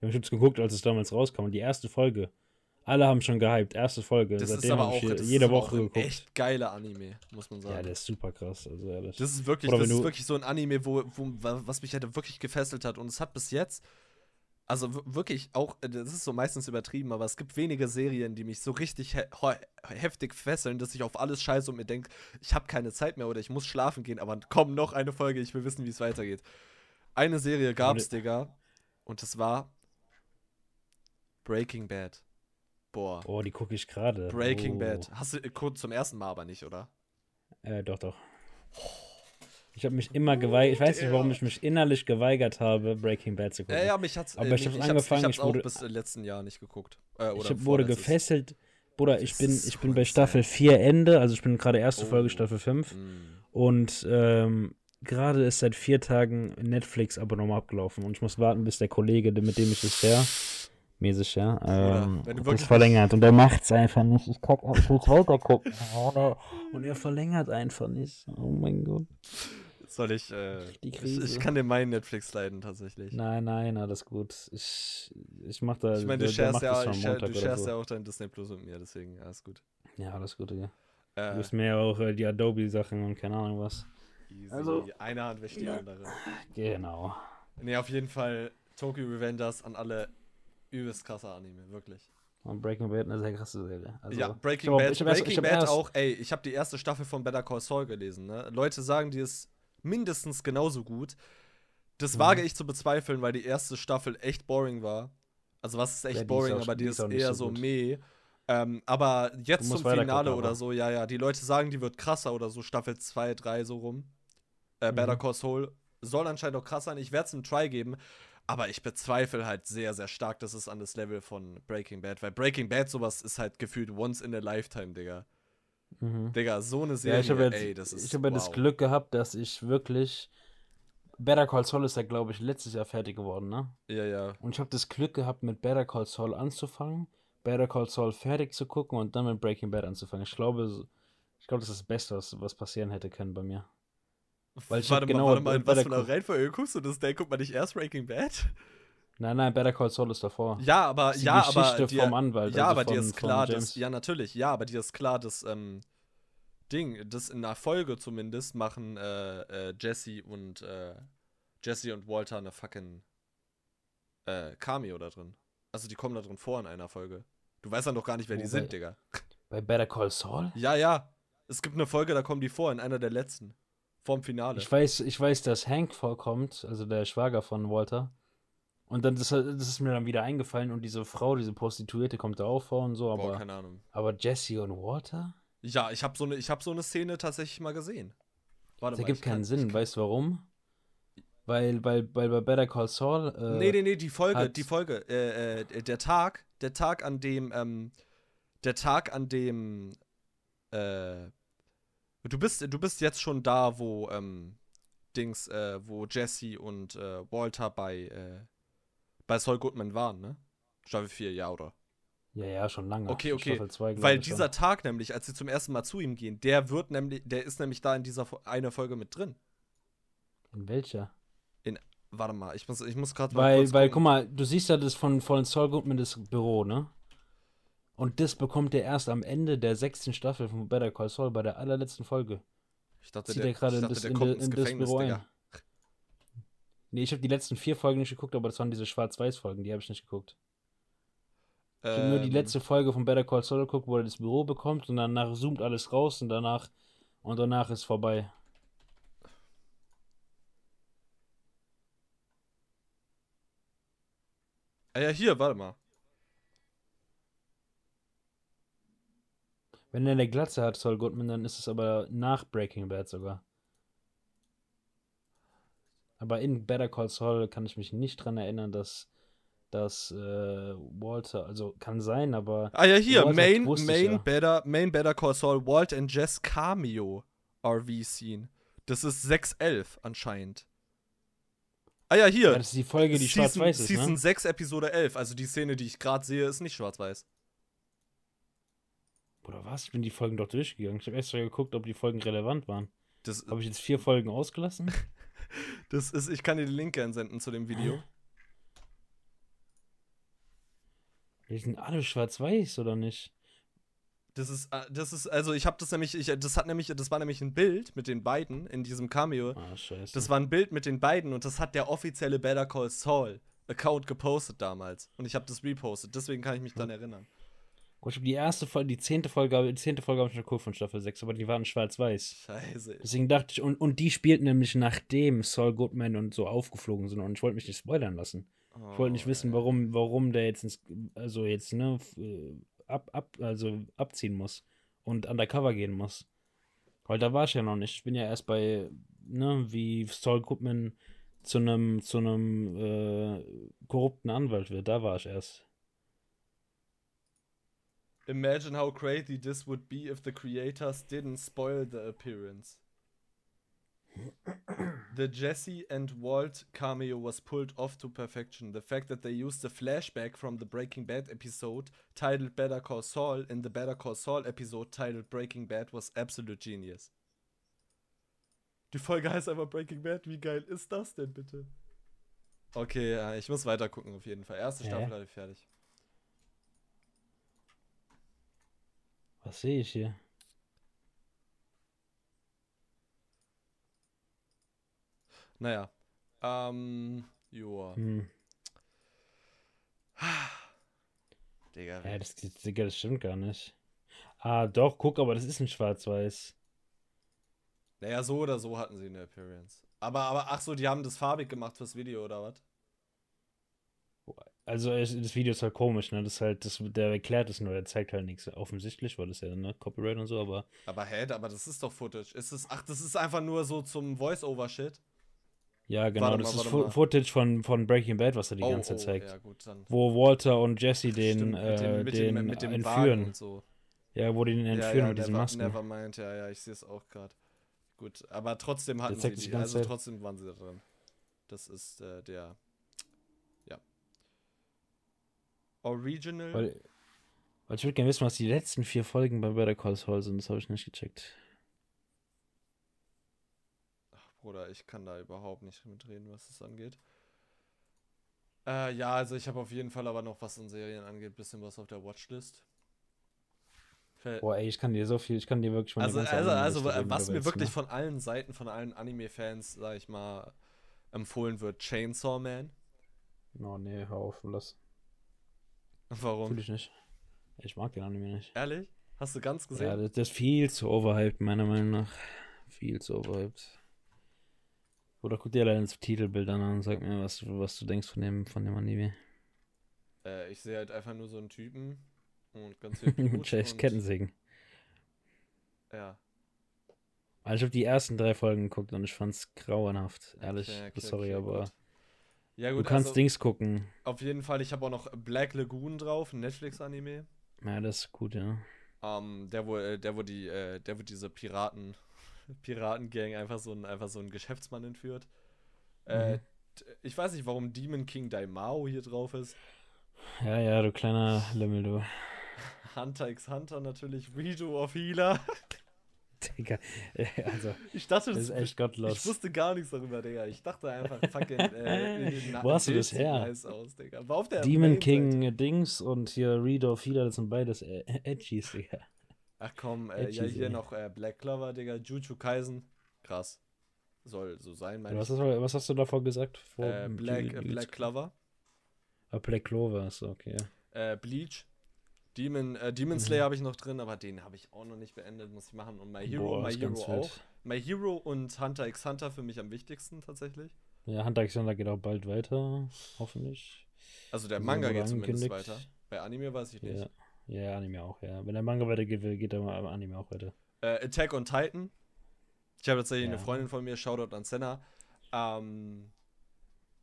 Wir haben es geguckt, als es damals rauskam und die erste Folge. Alle haben schon gehypt, erste Folge. Das Seitdem ist aber auch hier, jede Woche geguckt. echt geiler Anime, muss man sagen. Ja, der ist super krass, also ehrlich. Das ist wirklich, das ist wirklich so ein Anime, wo, wo, was mich halt wirklich gefesselt hat und es hat bis jetzt also wirklich auch, äh, das ist so meistens übertrieben, aber es gibt wenige Serien, die mich so richtig he heftig fesseln, dass ich auf alles scheiße und mir denke, ich habe keine Zeit mehr oder ich muss schlafen gehen, aber komm, noch eine Folge, ich will wissen, wie es weitergeht. Eine Serie gab's, Digga, und das war Breaking Bad. Boah. Oh, die gucke ich gerade. Breaking oh. Bad. Hast du kurz zum ersten Mal aber nicht, oder? Äh, doch, doch. Oh. Ich habe mich immer geweigert. Ich weiß nicht, warum ich mich innerlich geweigert habe, Breaking Bad zu gucken. Ja, ja, mich hat's. Aber äh, ich habe angefangen. Ich, hab's auch bis letzten Jahr nicht geguckt. Äh, ich wurde gefesselt. Bruder, ich bin, ich bin bei Staffel 4 Ende, also ich bin gerade erste oh. Folge Staffel 5. Mm. Und ähm, gerade ist seit vier Tagen Netflix-Abonnement abgelaufen und ich muss warten, bis der Kollege, mit dem ich es her mäßig, ja, ähm, ja das verlängert und er macht's einfach nicht. Ich, kack, ich will weiter gucken. und er verlängert einfach nicht. Oh mein Gott. Soll ich, äh, ich, ich, kann dir meinen Netflix leiden, tatsächlich. Nein, nein, alles gut. Ich, ich mach da. Ich meine, du sharest ja, ich, du sharest so. ja auch dein Disney Plus mit mir, deswegen alles gut. Ja, alles gut, ja. Äh, du bist mehr auch äh, die Adobe-Sachen und keine Ahnung was. Easy. Also, eine Hand wäscht die andere. Genau. Nee, auf jeden Fall Tokyo Revengers an alle übelst krasser Anime, wirklich. Und Breaking Bad eine sehr krasse Serie. Also, ja, Breaking Bad, Breaking erst, Bad auch, ey, ich habe die erste Staffel von Better Call Saul gelesen, ne? Leute sagen, die ist mindestens genauso gut. Das mhm. wage ich zu bezweifeln, weil die erste Staffel echt boring war. Also was ist echt ja, boring, ist auch, aber die, die ist, ist eher so meh. Ähm, aber jetzt zum Finale gucken, oder so, ja, ja, die Leute sagen, die wird krasser oder so, Staffel 2, 3 so rum. Äh, Better Mhm. Call Saul soll anscheinend auch krass sein. Ich werde es einen Try geben, aber ich bezweifle halt sehr, sehr stark, dass es an das Level von Breaking Bad, weil Breaking Bad sowas ist halt gefühlt once in a lifetime, Digga. Mhm. Digga, so eine Serie, Ja, ich habe jetzt, ey, das ist ich habe ja das wow. Glück gehabt, dass ich wirklich. Better Call Saul ist ja, glaube ich, letztes Jahr fertig geworden, ne? Ja, ja. Und ich habe das Glück gehabt, mit Better Call Saul anzufangen, Better Call Saul fertig zu gucken und dann mit Breaking Bad anzufangen. Ich glaube, ich glaube, das ist das Beste, was, was passieren hätte können bei mir. Weil ich warte genau mal, warte mal, in was für einer Reihenfolge guckst du das denn? Guckt man nicht erst Breaking Bad? Nein, nein, Better Call Saul ist davor. Ja, aber, ist die ja, aber, Geschichte dir, vom Anwalt, ja, also aber dir von- ist von klar, dass, ja, natürlich, ja, aber dir ist klar, dass, ähm, Ding, das in der Folge zumindest machen, äh, äh, Jesse und, äh, Jesse und Walter eine fucking, äh, Cameo da drin. Also, die kommen da drin vor in einer Folge. Du weißt dann doch gar nicht, wer die Wo, sind, Digga. Bei Better Call Saul? Ja, ja. Es gibt eine Folge, da kommen die vor, in einer der letzten. Vorm Finale. Ich weiß, ich weiß, dass Hank vorkommt, also der Schwager von Walter. Und dann das, das ist mir dann wieder eingefallen und diese Frau, diese Prostituierte kommt da auch vor und so, Boah, aber, keine Ahnung. aber Jesse und Walter? Ja, ich habe so eine, ich habe so eine Szene tatsächlich mal gesehen. Warte Das ergibt kann- keinen ich Sinn, kann- weißt du warum? Weil, weil, weil bei Better Call Saul. Äh, nee, nee, nee, die Folge, die Folge, äh, äh, der Tag, der Tag, an dem, ähm, der Tag, an dem, äh, du bist, du bist jetzt schon da, wo, ähm, Dings, äh, wo Jesse und äh, Walter bei, äh, bei Saul Goodman waren, ne? Staffel 4, ja, oder? Ja, ja, schon lange. Okay, okay. Staffel zwei, glaub Weil ich schon. dieser Tag nämlich, als sie zum ersten Mal zu ihm gehen, der wird nämlich, der ist nämlich da in dieser eine Folge mit drin. In welcher? Warte mal, ich muss, ich muss gerade Weil, weil, guck mal, du siehst ja das von, von Saul Goodman das Büro, ne? Und das bekommt er erst am Ende der sechsten Staffel von Better Call Saul bei der allerletzten Folge. Ich dachte, Zieht der, er gerade in dachte, das, der in, in das Büro Digga. ein. Nee, ich habe die letzten vier Folgen nicht geguckt, aber das waren diese Schwarz-Weiß-Folgen, die habe ich nicht geguckt. Ich habe nur die Ähm, letzte Folge von Better Call Saul geguckt, wo er das Büro bekommt und danach zoomt alles raus und danach und danach ist vorbei. Ah ja, hier, warte mal. Wenn er eine Glatze hat, Saul Goodman, dann ist es aber nach Breaking Bad sogar. Aber in Better Call Saul kann ich mich nicht dran erinnern, dass, dass äh, Walter, also kann sein, aber Ah ja, hier, Walter Main, Main, ja. Better, Main Better Call Saul, Walt and Jess Cameo RV Scene. Das ist 611 anscheinend. Ah ja, hier. ja, das ist die Folge, die schwarz-weiß ist, Season ne? 6, Episode 11. Also die Szene, die ich gerade sehe, ist nicht schwarz-weiß. Oder was? Ich bin die Folgen doch durchgegangen. Ich habe extra geguckt, ob die Folgen relevant waren. Das, Habe ich jetzt vier Folgen ausgelassen? das ist, ich kann dir den Link gerne senden zu dem Video. Die sind alle schwarz-weiß, oder nicht? Das ist, äh, das ist, also ich habe das nämlich, ich, das hat nämlich, das war nämlich ein Bild mit den beiden in diesem Cameo. Ah, scheiße. Das war ein Bild mit den beiden und das hat der offizielle Better Call Saul Account gepostet damals. Und ich habe das repostet, deswegen kann ich mich dann erinnern. Gut, die erste Folge, die zehnte Folge, die zehnte Folge habe ich schon geguckt von Staffel 6, aber die waren schwarz-weiß. Scheiße. Deswegen dachte ich, und, und die spielten nämlich nachdem Saul Goodman und so aufgeflogen sind und ich wollte mich nicht spoilern lassen. Ich wollte nicht wissen, warum, warum der jetzt ins, also jetzt, ne, äh, ab, ab, also abziehen muss und undercover gehen muss. Weil da war ich ja noch nicht. Ich bin ja erst bei, ne, wie Saul Goodman zu einem, zu einem äh, korrupten Anwalt wird. Da war ich erst. Imagine how crazy this would be if the creators didn't spoil the appearance. The Jesse and Walt cameo was pulled off to perfection. The fact that they used a flashback from the Breaking Bad episode titled Better Call Saul in the Better Call Saul episode titled Breaking Bad was absolute genius. Die Folge heißt einfach Breaking Bad. Wie geil ist das denn bitte? Okay, ja, ich muss weiter gucken auf jeden Fall. Erste Hä? Staffel hatte ich fertig. Was sehe ich hier? Naja. Ähm, joa. Hm. Digga. Ja, das, Digga, das stimmt gar nicht. Ah, doch, guck, aber das ist ein Schwarz-Weiß. Naja, so oder so hatten sie eine Appearance. Aber, aber, ach so, die haben das farbig gemacht fürs Video, oder was? Also das Video ist halt komisch, ne? Das ist halt, das, der erklärt es nur, der zeigt halt nichts. Offensichtlich, weil das ja, ne, Copyright und so, aber. Aber hä, aber das ist doch Footage. Ist es, ach, das ist einfach nur so zum Voice-Over-Shit. Ja, genau, Warte das mal, ist mal. Footage von, von Breaking Bad, was er die oh, ganze Zeit oh, zeigt. Ja, gut, dann. Wo Walter und Jesse den, Stimmt, äh, mit dem, mit den mit dem Wagen entführen. und so. Ja, wo die den Ja, entführen ja, mit diesen Masken. Nevermind, ja, ja, ich sehe es auch gerade. Gut, aber trotzdem hatten sie die, also trotzdem waren sie da drin. Das ist äh, der, ja. Original. Weil, weil ich würde gerne wissen, was die letzten vier Folgen bei Better Call Saul sind. Das habe ich nicht gecheckt. Ach, Bruder, ich kann da überhaupt nicht mitreden, was das angeht. Äh, ja, also ich habe auf jeden Fall aber noch, was in Serien angeht, bisschen was auf der Watchlist. Boah, ey, ich kann dir so viel, ich kann dir wirklich meine Also, also, also geben, was mir wirklich ne? von allen Seiten, von allen Anime-Fans, sag ich mal, empfohlen wird, Chainsaw Man. Oh, nee, hör auf, lass. Warum? Fühl ich nicht. Ich mag den Anime nicht. Ehrlich? Hast du ganz gesehen? Ja, das, das ist viel zu overhyped, meiner Meinung nach. Viel zu overhyped. Oder guck dir allein das Titelbild an und sag mir, was, du- was du denkst von dem, von dem Anime. Äh, ich sehe halt einfach nur so einen Typen und ganz viel Blut und, Kettensägen. Ja. Also ich habe die ersten drei Folgen geguckt und ich fand's grauenhaft, ehrlich. Okay, okay, Sorry, okay, aber gut. Ja du gut, kannst also, Dings gucken. auf jeden Fall, ich habe auch noch Black Lagoon drauf, ein Netflix-Anime. Ja, das ist gut, ja. Ähm, der, wo, äh, der, wo die, äh, der, wo diese Piraten, Piratengang einfach so ein, einfach so einen Geschäftsmann entführt. Äh, Mhm. t- ich weiß nicht, warum Demon King Daimao hier drauf ist. Ja, ja, du kleiner Lemmel, du. Hunter x Hunter natürlich, Redo of Healer. Digga, also, Ich dachte, das ist echt Ich gottlos. wusste gar nichts darüber, Digga. Ich dachte einfach, fucking, äh, Wo hast du das her? Aus, Demon. King Dings und hier of Healer, das sind beides äh, Edgies, Digga. Ach komm, äh, ja, hier ey. noch äh, Black Clover, Digga. Jujutsu Kaisen. Krass. Soll so sein, meine Was ich. hast, was hast du davor gesagt? Vor Äh, Black, äh, Black Clover. Ah, Black Clover, ist okay. Äh, Bleach. Demon, äh, Demon Mhm. Slayer habe ich noch drin, aber den habe ich auch noch nicht beendet, muss ich machen. Und My Hero, Boah, My Hero auch. My Hero und Hunter x Hunter für mich am wichtigsten tatsächlich. Ja, Hunter x Hunter geht auch bald weiter, hoffentlich. Also der Manga geht zumindest angekündigt. weiter. Bei Anime weiß ich nicht. Ja. ja, Anime auch, ja. Wenn der Manga weitergeht, geht der Anime auch weiter. Äh, Attack on Titan. Ich habe tatsächlich eine Ja. Freundin von mir, Shoutout an Senna, ähm,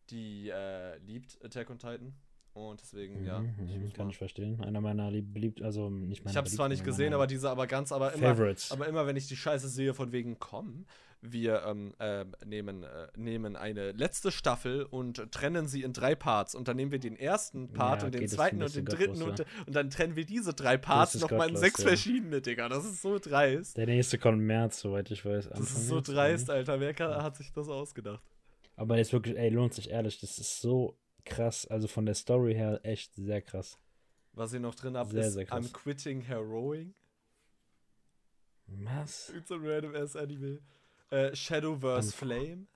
die äh, liebt Attack on Titan. Und deswegen, ja. Mhm, Ich, mhm, muss kann mal- ich verstehen. Einer meiner lieb, beliebt, also nicht meiner ich habe es zwar nicht gesehen, aber diese, aber ganz, aber immer, aber immer, wenn ich die Scheiße sehe, von wegen komm, wir ähm, äh, nehmen, äh, nehmen eine letzte Staffel und trennen sie in drei Parts. Und dann nehmen wir den ersten Part Ja, und den okay, das zweiten und den dritten gottlos, und, und dann trennen wir diese drei Parts nochmal in sechs ja. verschiedene, Digga. Das ist so dreist. Der nächste kommt im März, soweit ich weiß. Das Anfang ist so dreist. Alter. Wer kann, hat sich das ausgedacht? Aber jetzt wirklich, ey, lohnt sich ehrlich, das ist so krass. Also von der Story her echt sehr krass. Was ihr noch drin habt, Sehr, ist sehr. I'm quitting Heroing. Was? Irgend so ein random ass Anime. Äh, Shadowverse Am- Flame.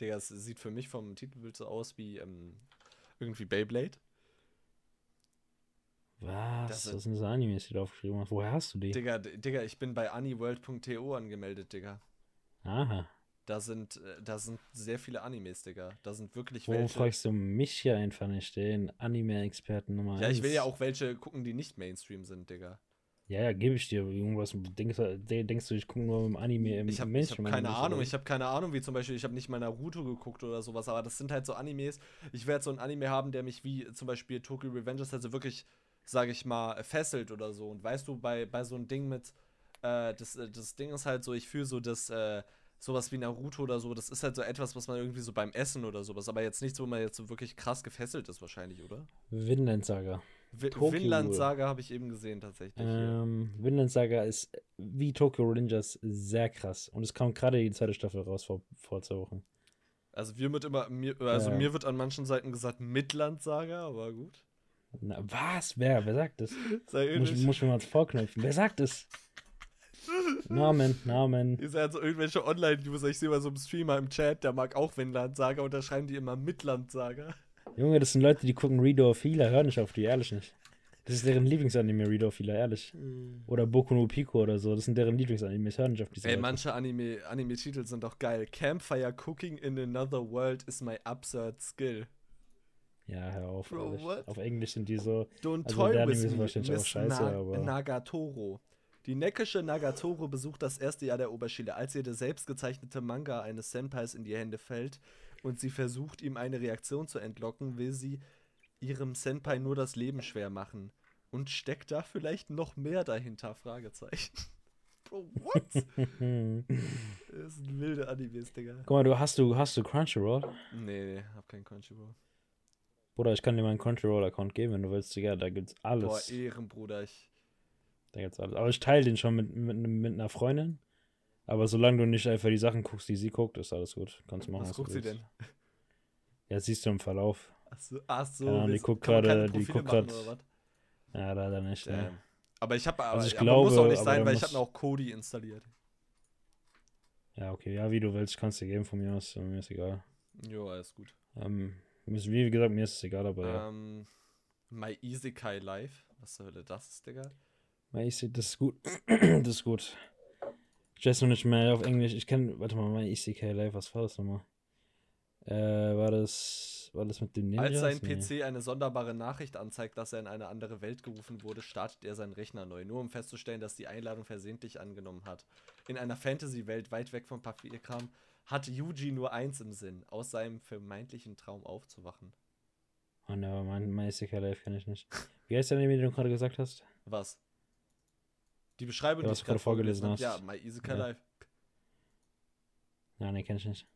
Digga, es sieht für mich vom Titelbild so aus wie ähm, irgendwie Beyblade. Was? Das Was sind so Animes, die du aufgeschrieben hast? Woher hast du die? Digga, Digga, ich bin bei aniworld.to angemeldet, Digga. Aha. Da sind, äh, da sind sehr viele Animes, Digga. Da sind wirklich Warum welche. fragst du mich hier einfach nicht, den Anime-Experten Nummer Ja, ich will ja auch welche gucken, die nicht Mainstream sind, Digga. Ja, ja, gebe ich dir. Irgendwas. Denkst, denkst du, ich gucke nur im Anime im Ich habe hab Mainstream keine Ahnung, oder? ich habe keine Ahnung, wie zum Beispiel, ich habe nicht mal Naruto geguckt oder sowas, aber das sind halt so Animes. Ich werde so ein Anime haben, der mich wie zum Beispiel Tokyo Revengers also wirklich, sage ich mal, fesselt oder so. Und weißt du, bei, bei so einem Ding mit, äh, das, äh, das Ding ist halt so, ich fühle so das, äh, sowas wie Naruto oder so, das ist halt so etwas, was man irgendwie so beim Essen oder sowas, aber jetzt nichts, wo man jetzt so wirklich krass gefesselt ist wahrscheinlich, oder? Vinland Saga. Vinland. Saga habe ich eben gesehen tatsächlich. Ähm, Vinland Saga ist wie Tokyo Rangers sehr krass. Und es kam gerade die zweite Staffel raus vor, vor zwei Wochen. Also mir wird immer, mir, also Ja. mir wird an manchen Seiten gesagt Midland Saga, aber gut. Na, was? Wer? Wer sagt das? Sei Muss, muss ich mir mal vorknöpfen. Wer sagt das? Namen, Namen. Ihr seid so irgendwelche Online-User, ich sehe mal so einen Streamer im Chat, der mag auch Vinland Saga und da schreiben die immer Midland Saga. Junge, das sind Leute, die gucken Reader of Healer. Hör nicht auf die, ehrlich nicht. Das ist deren Lieblingsanime, Reader of Healer, ehrlich. Oder Boku no Pico oder so. Das sind deren Lieblingsanime. Hör nicht auf diese Ey, Leute. manche Anime- Anime-Titel sind doch geil. Campfire Cooking in Another World is my absurd skill. Ja, hör auf. Bro, what? Auf Englisch sind die so. Don't Also toy with Anime me, Miss Nagatoro. Die neckische Nagatoro besucht das erste Jahr der Oberschule, als ihr der selbstgezeichnete Manga eines Senpais in die Hände fällt und sie versucht, ihm eine Reaktion zu entlocken, will sie ihrem Senpai nur das Leben schwer machen. Und steckt da vielleicht noch mehr dahinter? Fragezeichen. Bro, what? das sind wilde Animes, Digga. Guck mal, du hast du, hast du Crunchyroll? Nee, nee, hab keinen Crunchyroll. Bruder, ich kann dir meinen Crunchyroll-Account geben, wenn du willst, Digga. Da gibt's alles. Boah, Ehrenbruder, ich. Da gibt's alles. Aber ich teile den schon mit, mit, mit einer Freundin. Aber solange du nicht einfach die Sachen guckst, die sie guckt, ist alles gut. Kannst du machen. Was was guckt sie denn? Ja, siehst du im Verlauf. Achso, ach so. Ahnung, die guckt gerade- die guckt was? Ja, leider nicht. Ne? Damn. Aber ich habe Also ich aber muss auch glaube, nicht sein, weil ich habe mir auch Kodi installiert. Ja, okay. Ja, wie du willst, kannst du geben von mir aus. Mir ist egal. Jo, alles gut. Ähm, wie gesagt, mir ist es egal, aber ja. Ähm, My Isekai Live. Was Hölle das ist, Digga? Ja, Ich sehe, das ist gut. das ist gut. Ich weiß noch nicht mehr auf Englisch. Ich kenne, warte mal, mein ECK Live, was war das nochmal? Äh, war das, war das mit dem Ninjas? Als sein Nee. PC eine sonderbare Nachricht anzeigt, dass er in eine andere Welt gerufen wurde, startet er seinen Rechner neu, nur um festzustellen, dass die Einladung versehentlich angenommen hat. In einer Fantasy-Welt weit weg vom Papierkram hat Yuji nur eins im Sinn, aus seinem vermeintlichen Traum aufzuwachen. Oh ne, mein, mein ECK Live kenne ich nicht. Wie heißt der Anime, den du gerade gesagt hast? Was? Die Beschreibung, Ja, die was ich gerade vorgelesen vorgelesen Ja, hast. My Isekai Ja. Live. Ja, ne, kenne ich nicht.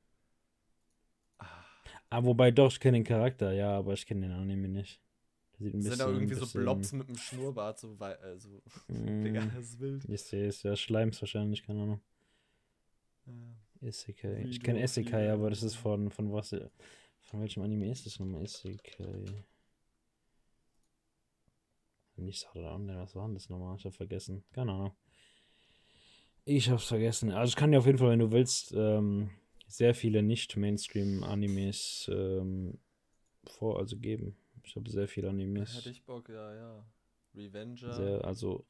Ah, Ah, wobei doch, ich kenne den Charakter, ja, aber ich kenne den Anime nicht. Der sieht ein sind bisschen. da irgendwie so bisschen, Blobs mit einem Schnurrbart, so, äh, so Digga, Mm, das ist wild. ich sehe es, ja, Schleims wahrscheinlich, keine Ahnung. Ja. Isekai. Ich kenne Isekai, aber das ist von, von was? Von welchem Anime ist das nochmal? Isekai. Nicht Art Online, was war denn das nochmal? Ich hab vergessen. Keine Ahnung. Ich hab's vergessen. Also ich kann dir auf jeden Fall, wenn du willst, ähm, sehr viele Nicht-Mainstream-Animes ähm, vor, also geben. Ich habe sehr viele Animes. Hätte ich Bock, ja, ja. Revenger. Sehr, also,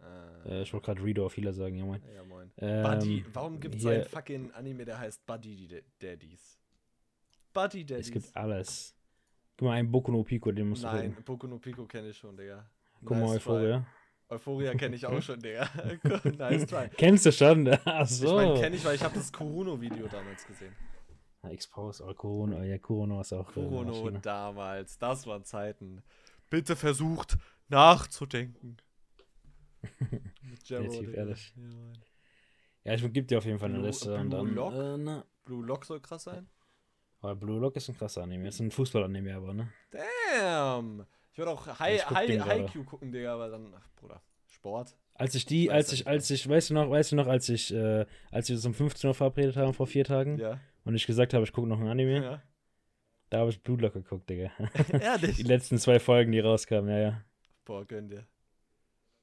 äh, äh, ich wollte gerade Reader auf viele sagen, ja moin. ja, moin. Ähm, Buddy, warum gibt es einen fucking Anime, der heißt Buddy Daddies? Buddy Daddies. Es gibt alles. Guck mal, ein Boku no Pico, den musst du Nein, gucken. Boku no Pico kenne ich schon, Digga. Guck mal, Nice try. Euphoria. Euphoria kenne ich auch schon, Digga. nice try. Kennst du schon? Ach Ich so. meine, kenne ich, weil ich habe das Kuruno-Video damals gesehen. Ja, Expose, oh, Kurono, ja, Kurono ist auch. äh, Kurono Maschine. damals, das waren Zeiten. Bitte versucht nachzudenken. Jero, Digga. ehrlich. Ja, ich gebe dir auf jeden Fall eine Blue- Liste. und Blue dann, Lock? Äh, Blue Lock soll krass sein? Aber Blue Lock ist ein krasser Anime. Ist ein Fußball-Anime, aber, ne? Damn! Ich würde auch High, guck High, gerade. Haikyuu gucken, Digga, aber dann, ach, Bruder, Sport. Als ich die, als ich, als ich, weißt du noch, weißt du noch, als ich, äh, als wir uns um 15 Uhr verabredet haben vor vier Tagen Ja. und ich gesagt habe, ich gucke noch ein Anime, ja. da habe ich Blue Lock geguckt, Digga. Die Ehrlich? letzten zwei Folgen, die rauskamen, ja, ja. Boah, gönn dir.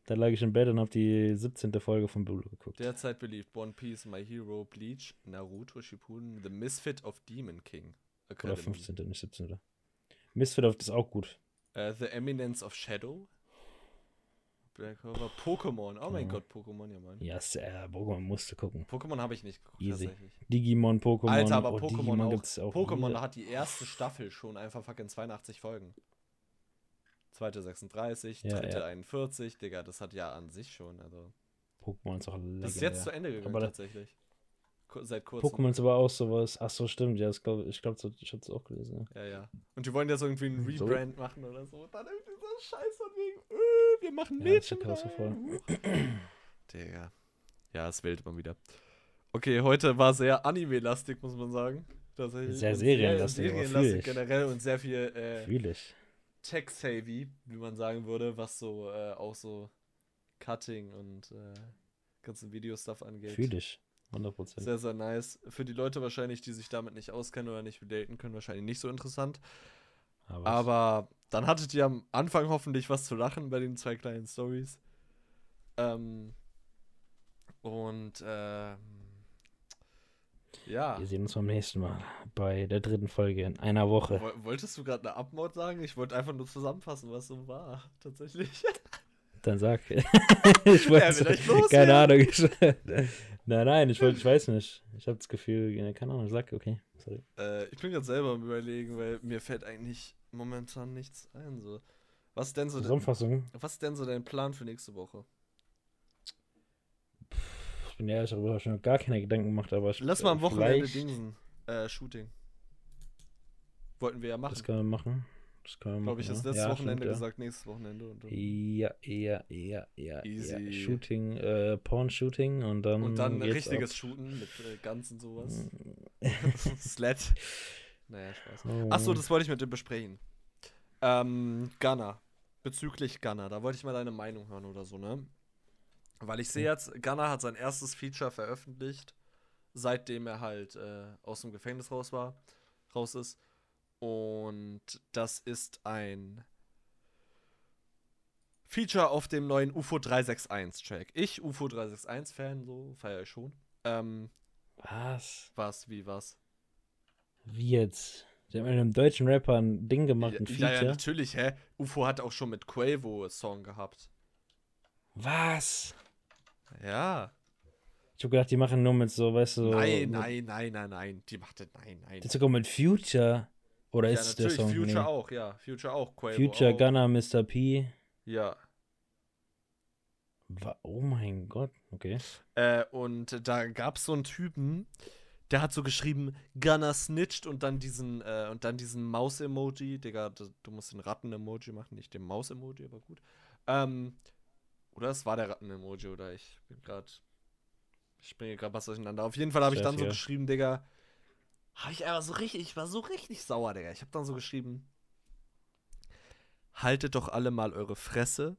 Da lag ich im Bett und habe die 17. Folge von Blue geguckt. Derzeit beliebt One Piece, My Hero, Bleach, Naruto, Shippuden, The Misfit of Demon King. Oder Academy. 15. nicht 17. Misfit of ist auch gut. Äh, The Eminence of Shadow. Black Clover, Pokémon. Oh mein Ja. Gott, Pokémon, ja, Mann. Ja, sehr, Pokémon musste gucken. Pokémon habe ich nicht geguckt, Easy. tatsächlich. Digimon, Pokémon. Alter, aber oh, Pokémon auch. gibt's auch. Pokémon hat die erste Staffel schon einfach fucking 82 Folgen. Zweite 36, Ja, dritte ja. 41, Digga, das hat ja an sich schon, also. Pokémon ist auch legendär. Das ist jetzt zu Ende gegangen, Aber tatsächlich. Seit kurzem. Pokémon ist aber auch sowas. Ach so, stimmt. Ja, das glaub, ich glaube, ich hab's auch gelesen. Ja, ja. Und die wollen jetzt irgendwie einen So. Rebrand machen oder so. Dann irgendwie so Scheiß von wegen, äh, wir machen Ja, Mädchen. das ist rein. Digga. Ja, es wählt mal wieder. Okay, heute war sehr anime-lastig, muss man sagen. Sehr serienlastig, aber serienlastig generell und sehr viel äh, Fühl ich. Tech-savvy, wie man sagen würde, was so äh, auch so Cutting und äh, ganzen Videostuff angeht. Fühl ich. 100%. Sehr, sehr nice. Für die Leute wahrscheinlich, die sich damit nicht auskennen oder nicht relaten können, wahrscheinlich nicht so interessant. Aber, Aber dann hattet ihr am Anfang hoffentlich was zu lachen bei den zwei kleinen Stories. Ähm, und ähm, ja. wir sehen uns beim nächsten Mal bei der dritten Folge in einer Woche. Woll- Wolltest du gerade eine Abmord sagen? Ich wollte einfach nur zusammenfassen, was so war. Tatsächlich. Dann sag. ich wollte. Ja, keine. Ahnung. Nein, nein, ich wollte, ich weiß nicht. Ich habe das Gefühl, keine Ahnung, sag, okay. Sorry. äh, ich bin gerade selber am überlegen, weil mir fällt eigentlich momentan nichts ein. So. Was denn so, Zusammenfassung. was ist denn so dein Plan für nächste Woche? Ich bin ehrlich, darüber habe ich mir noch gar keine Gedanken gemacht, aber ich, Lass mal am Wochenende Dingsen. Äh, Shooting. Wollten wir ja machen. Das können wir machen. Das können wir machen. Glaube ich, das ja. letzte ja, Wochenende stimmt, ja. gesagt, nächstes Wochenende. Und dann, Ja, ja, ja, ja. Easy. ja. Shooting, äh, Porn-Shooting und dann. und dann geht's richtiges ab. Shooten mit äh, Guns und sowas. Mm. Sled. Naja, Spaß. Oh. Achso, das wollte ich mit dir besprechen. Ähm, Gunner. Bezüglich Gunner. Da wollte ich mal deine Meinung hören oder so, ne? Weil ich sehe jetzt, Gunner hat sein erstes Feature veröffentlicht, seitdem er halt äh, aus dem Gefängnis raus war, raus ist. Und das ist ein Feature auf dem neuen UFO 361 Track. Ich, UFO 361 Fan, so feiere ich schon. Ähm, Was? was, wie, was? Wie jetzt? Sie haben einem deutschen Rapper ein Ding gemacht, ein Ja, ja, Feature. natürlich, hä? UFO hat auch schon mit Quavo Song gehabt. Was? Ja. Ich hab gedacht, die machen nur mit so, weißt du. nein, nein, nein, nein, nein. Die macht das, nein, nein. Die sogar mit Future. Oder Ja, ist der Song? Future nee. auch, ja. Future auch, Quavo Future, auch. Gunner, Mr. P. Ja. Oh mein Gott, okay. Äh, und da gab's so einen Typen, der hat so geschrieben, Gunner snitcht und dann diesen, äh, und dann diesen Maus-Emoji. Digga, du musst den Ratten-Emoji machen, nicht den Maus-Emoji, aber gut. Ähm, oder es war der Ratten-Emoji, oder ich bin gerade. Ich springe gerade was durcheinander. Auf jeden Fall habe ich dann so geschrieben, Digga. Habe ich aber so richtig, ich war so richtig sauer, Digga. Ich habe dann so geschrieben. Haltet doch alle mal eure Fresse.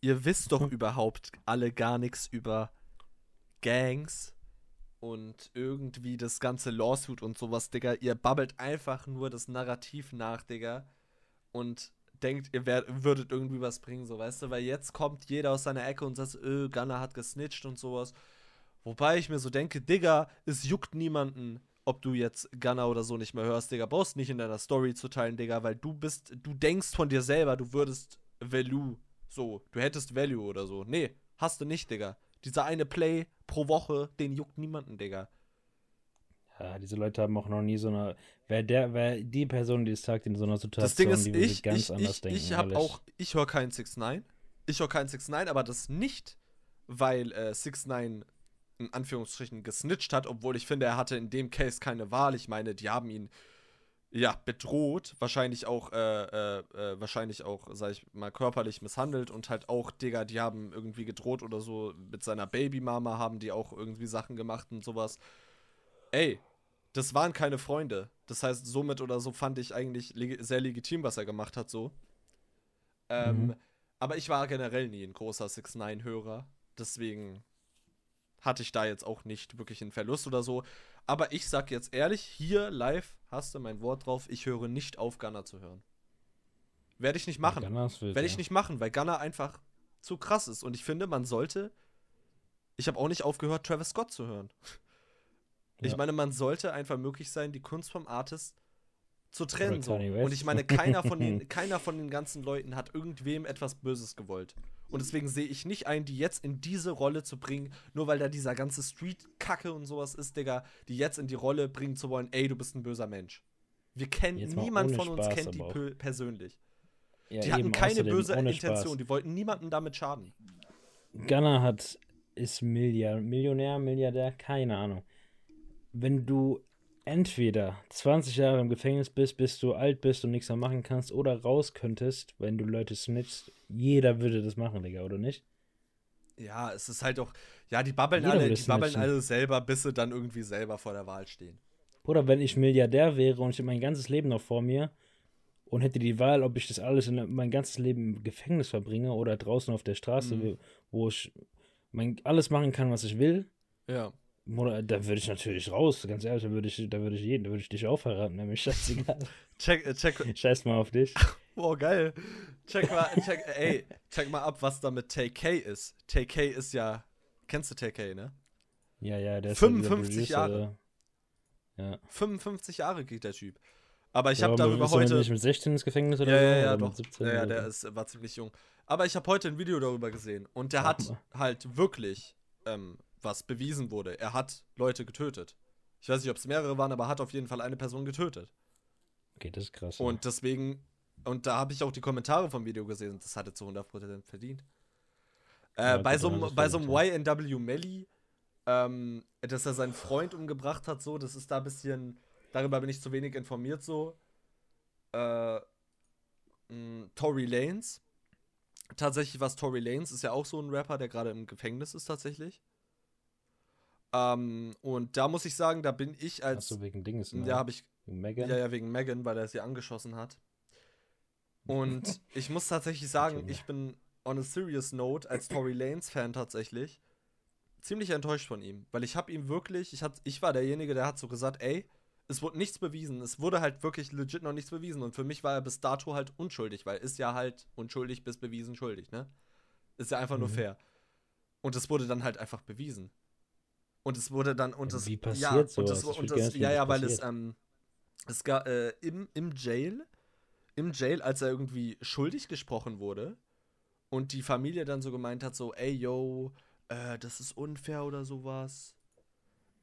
Ihr wisst doch Hm. überhaupt alle gar nichts über Gangs und irgendwie das ganze Lawsuit und sowas, Digga. Ihr babbelt einfach nur das Narrativ nach, Digga. Und denkt, ihr wär, würdet irgendwie was bringen, so, weißt du? Weil jetzt kommt jeder aus seiner Ecke und sagt, öh, Gunner hat gesnitcht und sowas. Wobei ich mir so denke, Digga, es juckt niemanden, ob du jetzt Gunner oder so nicht mehr hörst, Digga. Brauchst nicht in deiner Story zu teilen, Digga, weil du bist, du denkst von dir selber, du würdest Value, so, du hättest Value oder so. Nee, hast du nicht, Digga. Dieser eine Play pro Woche, den juckt niemanden, Digga. Ja, diese Leute haben auch noch nie so eine. Wer der, wer die Person, die es sagt, in so einer Situation, Das Ding ist, die würde ich, ganz ich, anders ich, denken. ich habe auch, ich höre keinen 6 9 Ich höre keinen 6 9 aber das nicht, weil äh, 6 9 in Anführungsstrichen gesnitcht hat, obwohl ich finde, er hatte in dem Case keine Wahl. Ich meine, die haben ihn ja bedroht, wahrscheinlich auch, äh, äh, äh, wahrscheinlich auch, sag ich mal, körperlich misshandelt und halt auch, Digga, die haben irgendwie gedroht oder so mit seiner Babymama haben die auch irgendwie Sachen gemacht und sowas. Ey, das waren keine Freunde. Das heißt, somit oder so fand ich eigentlich leg sehr legitim, was er gemacht hat, so. Ähm, Mhm. Aber ich war generell nie ein großer 6 9 hörer Deswegen hatte ich da jetzt auch nicht wirklich einen Verlust oder so. Aber ich sag jetzt ehrlich, hier live hast du mein Wort drauf, ich höre nicht auf, Gunner zu hören. Werde ich nicht machen. Werde ich ja. nicht machen, weil Gunner einfach zu krass ist. Und ich finde, man sollte. Ich habe auch nicht aufgehört, Travis Scott zu hören. Ich Ja. meine, man sollte einfach möglich sein, die Kunst vom Artist zu trennen. So. Und ich meine, keiner von, den, keiner von den ganzen Leuten hat irgendwem etwas Böses gewollt. Und deswegen sehe ich nicht ein, die jetzt in diese Rolle zu bringen, nur weil da dieser ganze Street-Kacke und sowas ist, Digga, die jetzt in die Rolle bringen zu wollen, ey, du bist ein böser Mensch. Wir kennen, niemand von uns Spaß kennt die auch. persönlich. Ja, Die hatten keine böse Intention, Spaß. die wollten niemandem damit schaden. Gunner hat, ist Milliard, Millionär, Milliardär, keine Ahnung. Wenn du entweder 20 Jahre im Gefängnis bist, bis du alt bist und nichts mehr machen kannst, oder raus könntest, wenn du Leute snitchst, jeder würde das machen, Digga, oder nicht? Ja, es ist halt auch, ja, die babbeln Jeder alle, die es babbeln snitchen. alle selber, bis sie dann irgendwie selber vor der Wahl stehen. Oder wenn ich Milliardär wäre und ich hätte mein ganzes Leben noch vor mir und hätte die Wahl, ob ich das alles in mein ganzes Leben im Gefängnis verbringe oder draußen auf der Straße, Mhm. wo ich mein, alles machen kann, was ich will, Ja. Da würde ich natürlich raus, ganz ehrlich, da würde ich, da würde ich jeden, da würde ich dich auch verraten, nämlich scheißegal. Check, äh, check, Scheiß mal auf dich. boah, geil. Check mal, check, ey, check mal ab, was da mit TK ist. TK ist ja, kennst du TK, ne? Ja, ja, der ist ja dieser 55 Producer, Jahre. Ja. 55 Jahre geht der Typ. Aber ich Ja, habe darüber ist er heute. nicht mit 16 ins Gefängnis oder Ja, ja, ja, doch. Mit 17 Ja, ja, der ist, war ziemlich jung. Aber ich habe heute ein Video darüber gesehen und der Sag hat mal. halt wirklich ähm, was bewiesen wurde. Er hat Leute getötet. Ich weiß nicht, ob es mehrere waren, aber hat auf jeden Fall eine Person getötet. Okay, das ist krass. ja. Und deswegen und da habe ich auch die Kommentare vom Video gesehen. Das hatte zu 100% verdient. Äh, Ja, bei, so, einem- bei so YNW Melly, ähm, dass er seinen Freund umgebracht hat, so, das ist da ein bisschen, darüber bin ich zu wenig informiert, so. Äh, mh, Tory Lanez. Tatsächlich was Tory Lanez ist ja auch so ein Rapper, der gerade im Gefängnis ist, tatsächlich. Ähm, und da muss ich sagen, da bin ich als. Achso, wegen Dinges. Ne? ja, habe ich Wegen Megan. ja, ja, wegen Megan, weil er sie angeschossen hat. Und ich muss tatsächlich sagen, ich bin on a serious note als Tory Lanez Fan tatsächlich ziemlich enttäuscht von ihm, weil ich habe ihm wirklich, ich, hat, ich war derjenige, der hat so gesagt, ey, es wurde nichts bewiesen, es wurde halt wirklich legit noch nichts bewiesen und für mich war er bis dato halt unschuldig, weil ist ja halt unschuldig bis bewiesen schuldig, ne? Ist ja einfach nur Mhm. fair. Und es wurde dann halt einfach bewiesen. Und es wurde dann und Ja, es wie passiert ja, und das, und das, ja ja, das weil es passiert. ähm, es gab äh, im, im Jail, im Jail, als er irgendwie schuldig gesprochen wurde und die Familie dann so gemeint hat, so, ey, yo, äh, das ist unfair oder sowas.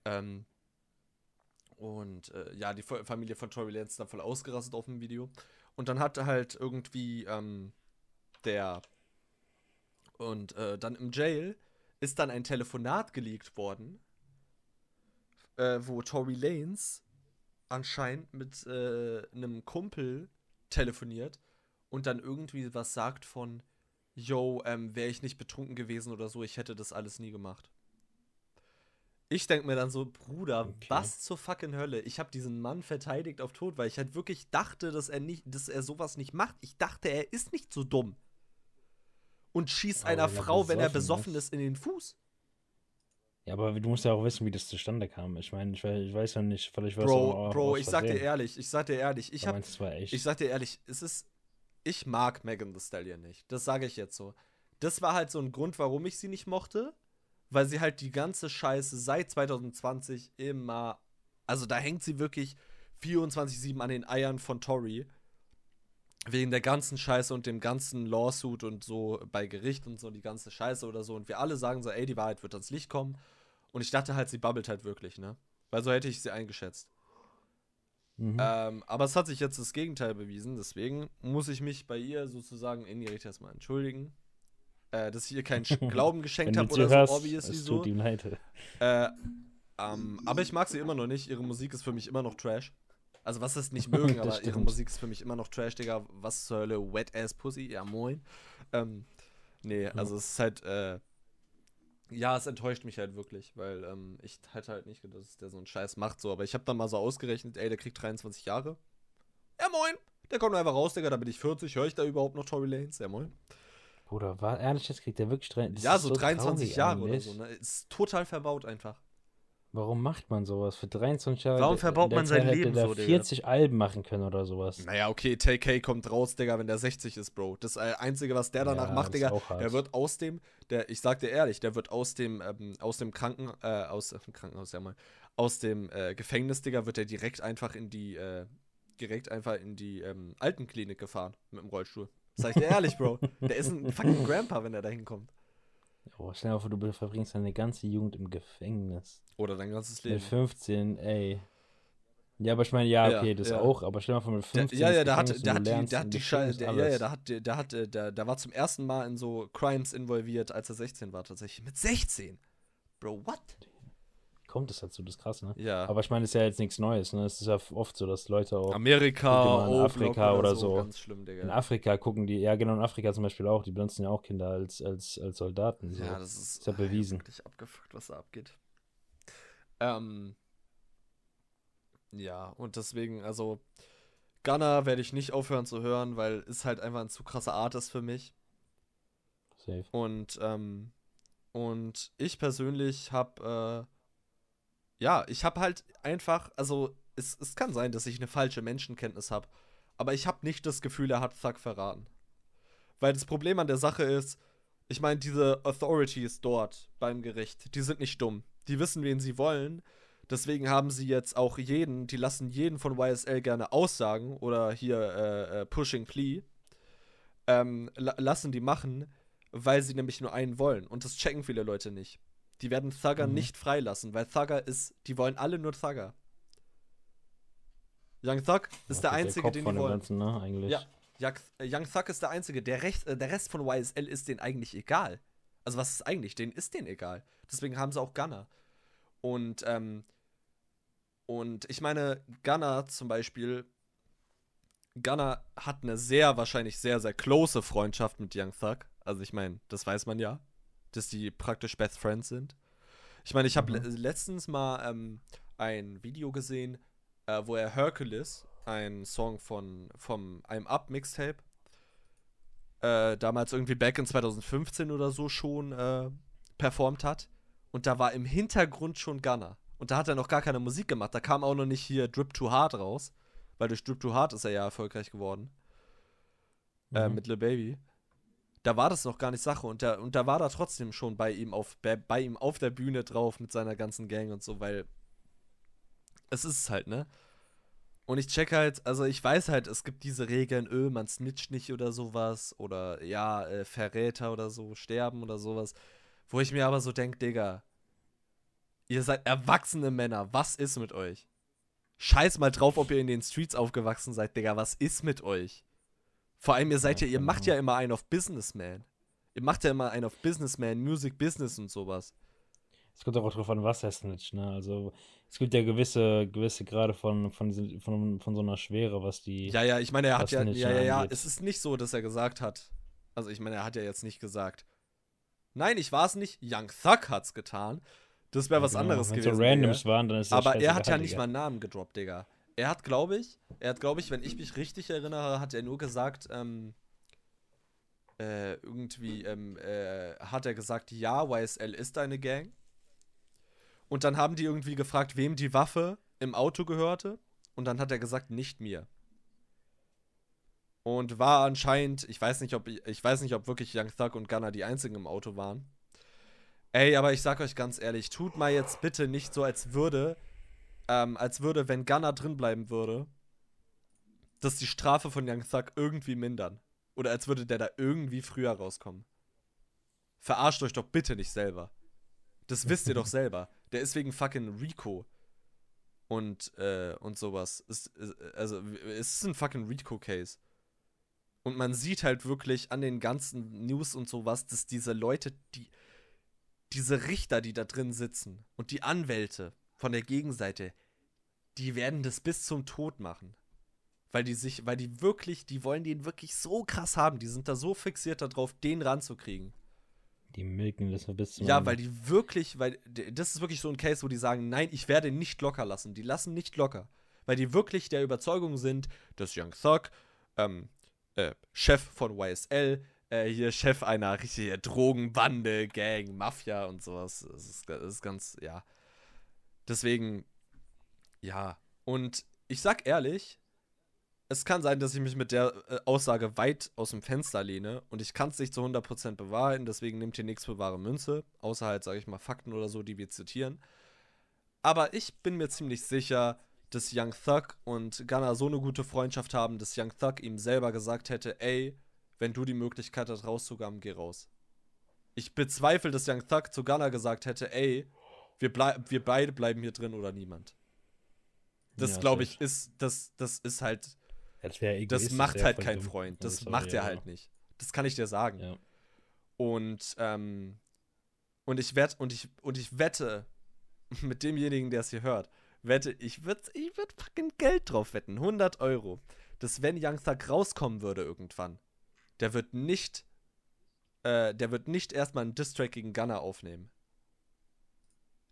Ähm, und äh, ja, die Fa- Familie von Tory Lanez ist dann voll ausgerastet auf dem Video. Und dann hatte halt irgendwie ähm, der und äh, dann im Jail ist dann ein Telefonat geleakt worden, äh, wo Tory Lanez anscheinend mit äh, einem Kumpel telefoniert und dann irgendwie was sagt von, yo, ähm, wäre ich nicht betrunken gewesen oder so, ich hätte das alles nie gemacht. Ich denke mir dann so, Bruder, Okay. was zur fucking Hölle? Ich habe diesen Mann verteidigt auf Tod, weil ich halt wirklich dachte, dass er nicht, dass er sowas nicht macht. Ich dachte, er ist nicht so dumm. Und schießt Aber einer er Frau, wenn er besoffen besoffen ist? ist, in den Fuß. Ja, aber du musst ja auch wissen, wie das zustande kam. Ich meine, ich, weiß- ich weiß ja nicht, vielleicht war es Bro, Bro, ich sag dir ehrlich, ich sag dir ehrlich, ich Du hab, meinst, es war echt. ich sag dir ehrlich, es ist, ich mag Megan Thee Stallion nicht. Das sage ich jetzt so. Das war halt so ein Grund, warum ich sie nicht mochte, weil sie halt die ganze Scheiße seit 2020 immer, also da hängt sie wirklich 24/7 an den Eiern von Tory. Wegen der ganzen Scheiße und dem ganzen Lawsuit und so bei Gericht und so die ganze Scheiße oder so. Und wir alle sagen so, ey, die Wahrheit wird ans Licht kommen. Und ich dachte halt, sie babbelt halt wirklich, ne? Weil so hätte ich sie eingeschätzt. mhm. Ähm, aber es hat sich jetzt das Gegenteil bewiesen, deswegen muss ich mich bei ihr sozusagen indirekt erstmal entschuldigen. Äh, dass ich ihr keinen Glauben geschenkt habe oder hörst, so, obviously es so. tut ihm leid. Äh, ähm, aber ich mag sie immer noch nicht. Ihre Musik ist für mich immer noch Trash. Also, was ist nicht mögen, aber ihre stimmt. Musik ist für mich immer noch Trash, Digga. Was zur Hölle? Wet Ass Pussy? Ja, moin. Ähm, nee, also es ist halt, äh, ja, es enttäuscht mich halt wirklich, weil ähm, ich hätte halt nicht gedacht, dass der so einen Scheiß macht, so. Aber ich habe dann mal so ausgerechnet, ey, der kriegt 23 Jahre. Ja, moin. Der kommt einfach raus, Digga, da bin ich 40. Höre ich da überhaupt noch Tory Lanez? Ja, moin. Bruder, war ehrlich, jetzt kriegt er wirklich drei, das ja, ist so 23 traurig Jahre oder eigentlich. so, ne? Ist total verbaut einfach. Warum macht man sowas? Für 23 Jahre. Warum verbaut man sein Zeit hätte Leben der so, Digga? 40 Alben machen können oder sowas. Naja, okay, TK kommt raus, Digga, wenn der 60 ist, Bro. Das äh, Einzige, was der danach Ja, macht, Digga, der wird aus dem, der, ich sag dir ehrlich, der wird aus dem, ähm, aus dem Kranken, äh, aus dem Krankenhaus, ja mal, aus dem äh, Gefängnis, Digga, wird er direkt einfach in die, äh, direkt einfach in die ähm, Altenklinik gefahren mit dem Rollstuhl. Sag ich dir ehrlich, Bro. Der ist ein fucking Grandpa, wenn er da hinkommt. Oh, stell dir mal vor, du verbringst deine ganze Jugend im Gefängnis. Oder dein ganzes Leben. Mit 15, ey. Ja, aber ich meine, ja, Ja, okay, das ja. auch, aber stell dir mal vor, mit Der, 15 ja, ja, der hat, und hat die, im hat die Scheiße, der, ja, ja, der hat, der, der hat, der, der war zum ersten Mal in so Crimes involviert, als er 16 war, tatsächlich. Mit 16? Bro, what? Kommt es dazu, das ist krass, ne? Ja. Aber ich meine, das ist ja jetzt nichts Neues, ne? Es ist ja oft so, dass Leute auch Amerika, in Afrika oder so. Ganz schlimm, in Digga. Afrika gucken die, ja genau, in Afrika zum Beispiel auch, die benutzen ja auch Kinder als, als, als Soldaten. So. Ja, das ist, Ist ja bewiesen. wirklich abgefuckt, was da abgeht. Ähm. Ja, und deswegen, also, Gunner werde ich nicht aufhören zu hören, weil ist halt einfach ein zu krasser Artist für mich. Safe. Und, ähm, und ich persönlich habe, äh, ja, ich habe halt einfach, also, es, es kann sein, dass ich eine falsche Menschenkenntnis habe, aber ich habe nicht das Gefühl, er hat Thug verraten. Weil das Problem an der Sache ist, ich meine, diese Authorities dort beim Gericht, die sind nicht dumm. Die wissen, wen sie wollen. Deswegen haben sie jetzt auch jeden, die lassen jeden von YSL gerne aussagen oder hier äh, äh, Pushing Plea. Ähm, la lassen die machen, weil sie nämlich nur einen wollen. Und das checken viele Leute nicht. Die werden Thugger Mhm. nicht freilassen, weil Thugger ist, die wollen alle nur Thugger. Young Thug ist der gut, Einzige, Kopf den die wollen. Ganzen, ne, eigentlich. Ja. Young, Thug ist der Einzige. Der, Rest, äh, der Rest von YSL ist denen eigentlich egal. Also, was ist eigentlich? Denen ist denen egal. Deswegen haben sie auch Gunner. Und, ähm, und ich meine, Gunner zum Beispiel, Gunner hat eine sehr, wahrscheinlich sehr, sehr close Freundschaft mit Young Thug. Also, ich meine, das weiß man ja, dass die praktisch Best Friends sind. Ich meine, ich habe Mhm. le letztens mal ähm, ein Video gesehen, äh, wo er Hercules, ein Song von vom I'm Up Mixtape, äh, damals irgendwie back in 2015 oder so schon äh, performt hat. Und da war im Hintergrund schon Gunner. Und da hat er noch gar keine Musik gemacht. Da kam auch noch nicht hier Drip Too Hard raus. Weil durch Drip Too Hard ist er ja erfolgreich geworden. Äh, Mhm. mit Lil Baby. Da war das noch gar nicht Sache. Und, der, und da war er trotzdem schon bei ihm, auf, bei, bei ihm auf der Bühne drauf mit seiner ganzen Gang und so, weil es ist halt, ne? Und ich check halt, also ich weiß halt, es gibt diese Regeln, öh, man snitcht nicht oder sowas. Oder ja, äh, Verräter oder so, sterben oder sowas. Wo ich mir aber so denk, Digga, ihr seid erwachsene Männer, was ist mit euch? Scheiß mal drauf, ob ihr in den Streets aufgewachsen seid, Digga, was ist mit euch? Vor allem, ihr seid ja, ihr macht ja immer einen auf Businessman. Ihr macht ja immer einen auf Businessman, Music Business und sowas. Es kommt auch drauf an, was er snitcht, ne? Also, es gibt ja gewisse, gewisse Grade von, von, von, von so einer Schwere, was die. Ja, ja, ich meine, er hat ja, ja, ja, ja, es ist nicht so, dass er gesagt hat. Also, ich meine, er hat ja jetzt nicht gesagt. Nein, ich war es nicht. Young Thug hat's getan. Das wäre was Genau, anderes Wenn gewesen. so Randoms Digga. waren, dann ist das Aber er hat ja nicht mal einen Namen gedroppt, Digga. Er hat, glaube ich, er hat, glaube ich, wenn ich mich richtig erinnere, hat er nur gesagt, ähm, äh, irgendwie, ähm, äh, hat er gesagt, ja, YSL ist eine Gang. Und dann haben die irgendwie gefragt, wem die Waffe im Auto gehörte. Und dann hat er gesagt, nicht mir. Und war anscheinend, ich weiß nicht, ob ich weiß nicht, ob wirklich Young Thug und Gunner die einzigen im Auto waren. Ey, aber ich sag euch ganz ehrlich, tut mal jetzt bitte nicht so, als würde, ähm, als würde, wenn Gunner drin bleiben würde, dass die Strafe von Young Thug irgendwie mindern. Oder als würde der da irgendwie früher rauskommen. Verarscht euch doch bitte nicht selber. Das wisst ihr doch selber. Der ist wegen fucking Rico. Und, äh, und sowas. Ist, ist, also, es ist ein fucking Rico-Case. Und man sieht halt wirklich an den ganzen News und sowas, dass diese Leute, die, diese Richter, die da drin sitzen und die Anwälte von der Gegenseite, die werden das bis zum Tod machen. Weil die sich, weil die wirklich, die wollen den wirklich so krass haben. Die sind da so fixiert darauf, den ranzukriegen. Die milken das bis zum Ja, weil die wirklich, weil das ist wirklich so ein Case, wo die sagen, nein, ich werde ihn nicht locker lassen. Die lassen nicht locker. Weil die wirklich der Überzeugung sind, dass Young Thug, ähm, äh, Chef von YSL, äh, hier Chef einer richtigen Drogenbande, Gang, Mafia und sowas. Das ist, das ist ganz, ja. Deswegen, ja. Und ich sag ehrlich, es kann sein, dass ich mich mit der äh, Aussage weit aus dem Fenster lehne und ich kann es nicht zu 100% bewahrheiten, deswegen nehmt ihr nichts für wahre Münze, außer halt, sage ich mal, Fakten oder so, die wir zitieren. Aber ich bin mir ziemlich sicher, dass Young Thug und Gunner so eine gute Freundschaft haben, dass Young Thug ihm selber gesagt hätte, ey, wenn du die Möglichkeit hast, rauszukommen, geh raus. Ich bezweifle, dass Young Thug zu Gunner gesagt hätte, ey, wir, wir beide bleiben hier drin oder niemand. Das, Ja, glaube ich, ist, das, das ist halt Das, macht halt kein. Freund. Das sorry, macht er ja. halt nicht. Das kann ich dir sagen. Ja. Und, ähm, und ich wette, und ich, und ich wette, mit demjenigen, der es hier hört, wette, ich würde ich würd fucking Geld drauf wetten, 100 Euro, dass wenn Young Thug rauskommen würde irgendwann, der wird nicht, äh, der wird nicht erstmal einen Distrack gegen Gunner aufnehmen.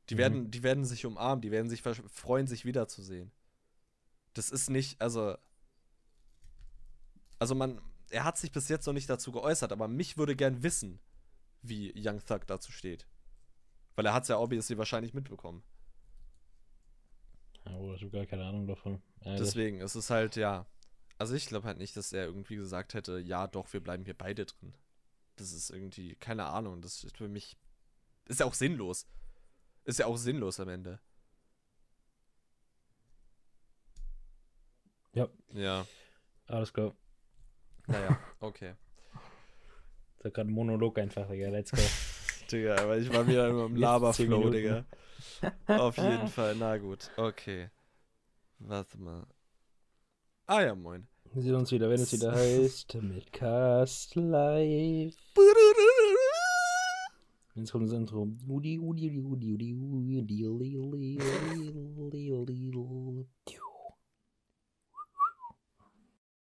Die, Mhm. werden, die werden sich umarmen, die werden sich freuen, sich wiederzusehen. Das ist nicht, also. Also man, er hat sich bis jetzt noch nicht dazu geäußert, aber mich würde gern wissen, wie Young Thug dazu steht. Weil er hat es ja obviously wahrscheinlich mitbekommen. Ja, ich habe gar keine Ahnung davon. Ehrlich. Deswegen, es ist halt, ja. Also ich glaube halt nicht, dass er irgendwie gesagt hätte, ja doch, wir bleiben hier beide drin. Das ist irgendwie, keine Ahnung, das ist für mich, ist ja auch sinnlos. Ist ja auch sinnlos am Ende. Ja. Ja, Alles klar. naja, okay. Das war gerade ein Monolog einfach, Digga. Let's go. Digga, aber ich war wieder immer im Laberflow, Digga. Auf jeden Fall, na gut, okay. Warte mal. Ah ja, moin. Wir sehen uns wieder, wenn es wieder heißt, mit Cast Live. Jetzt kommt das Intro.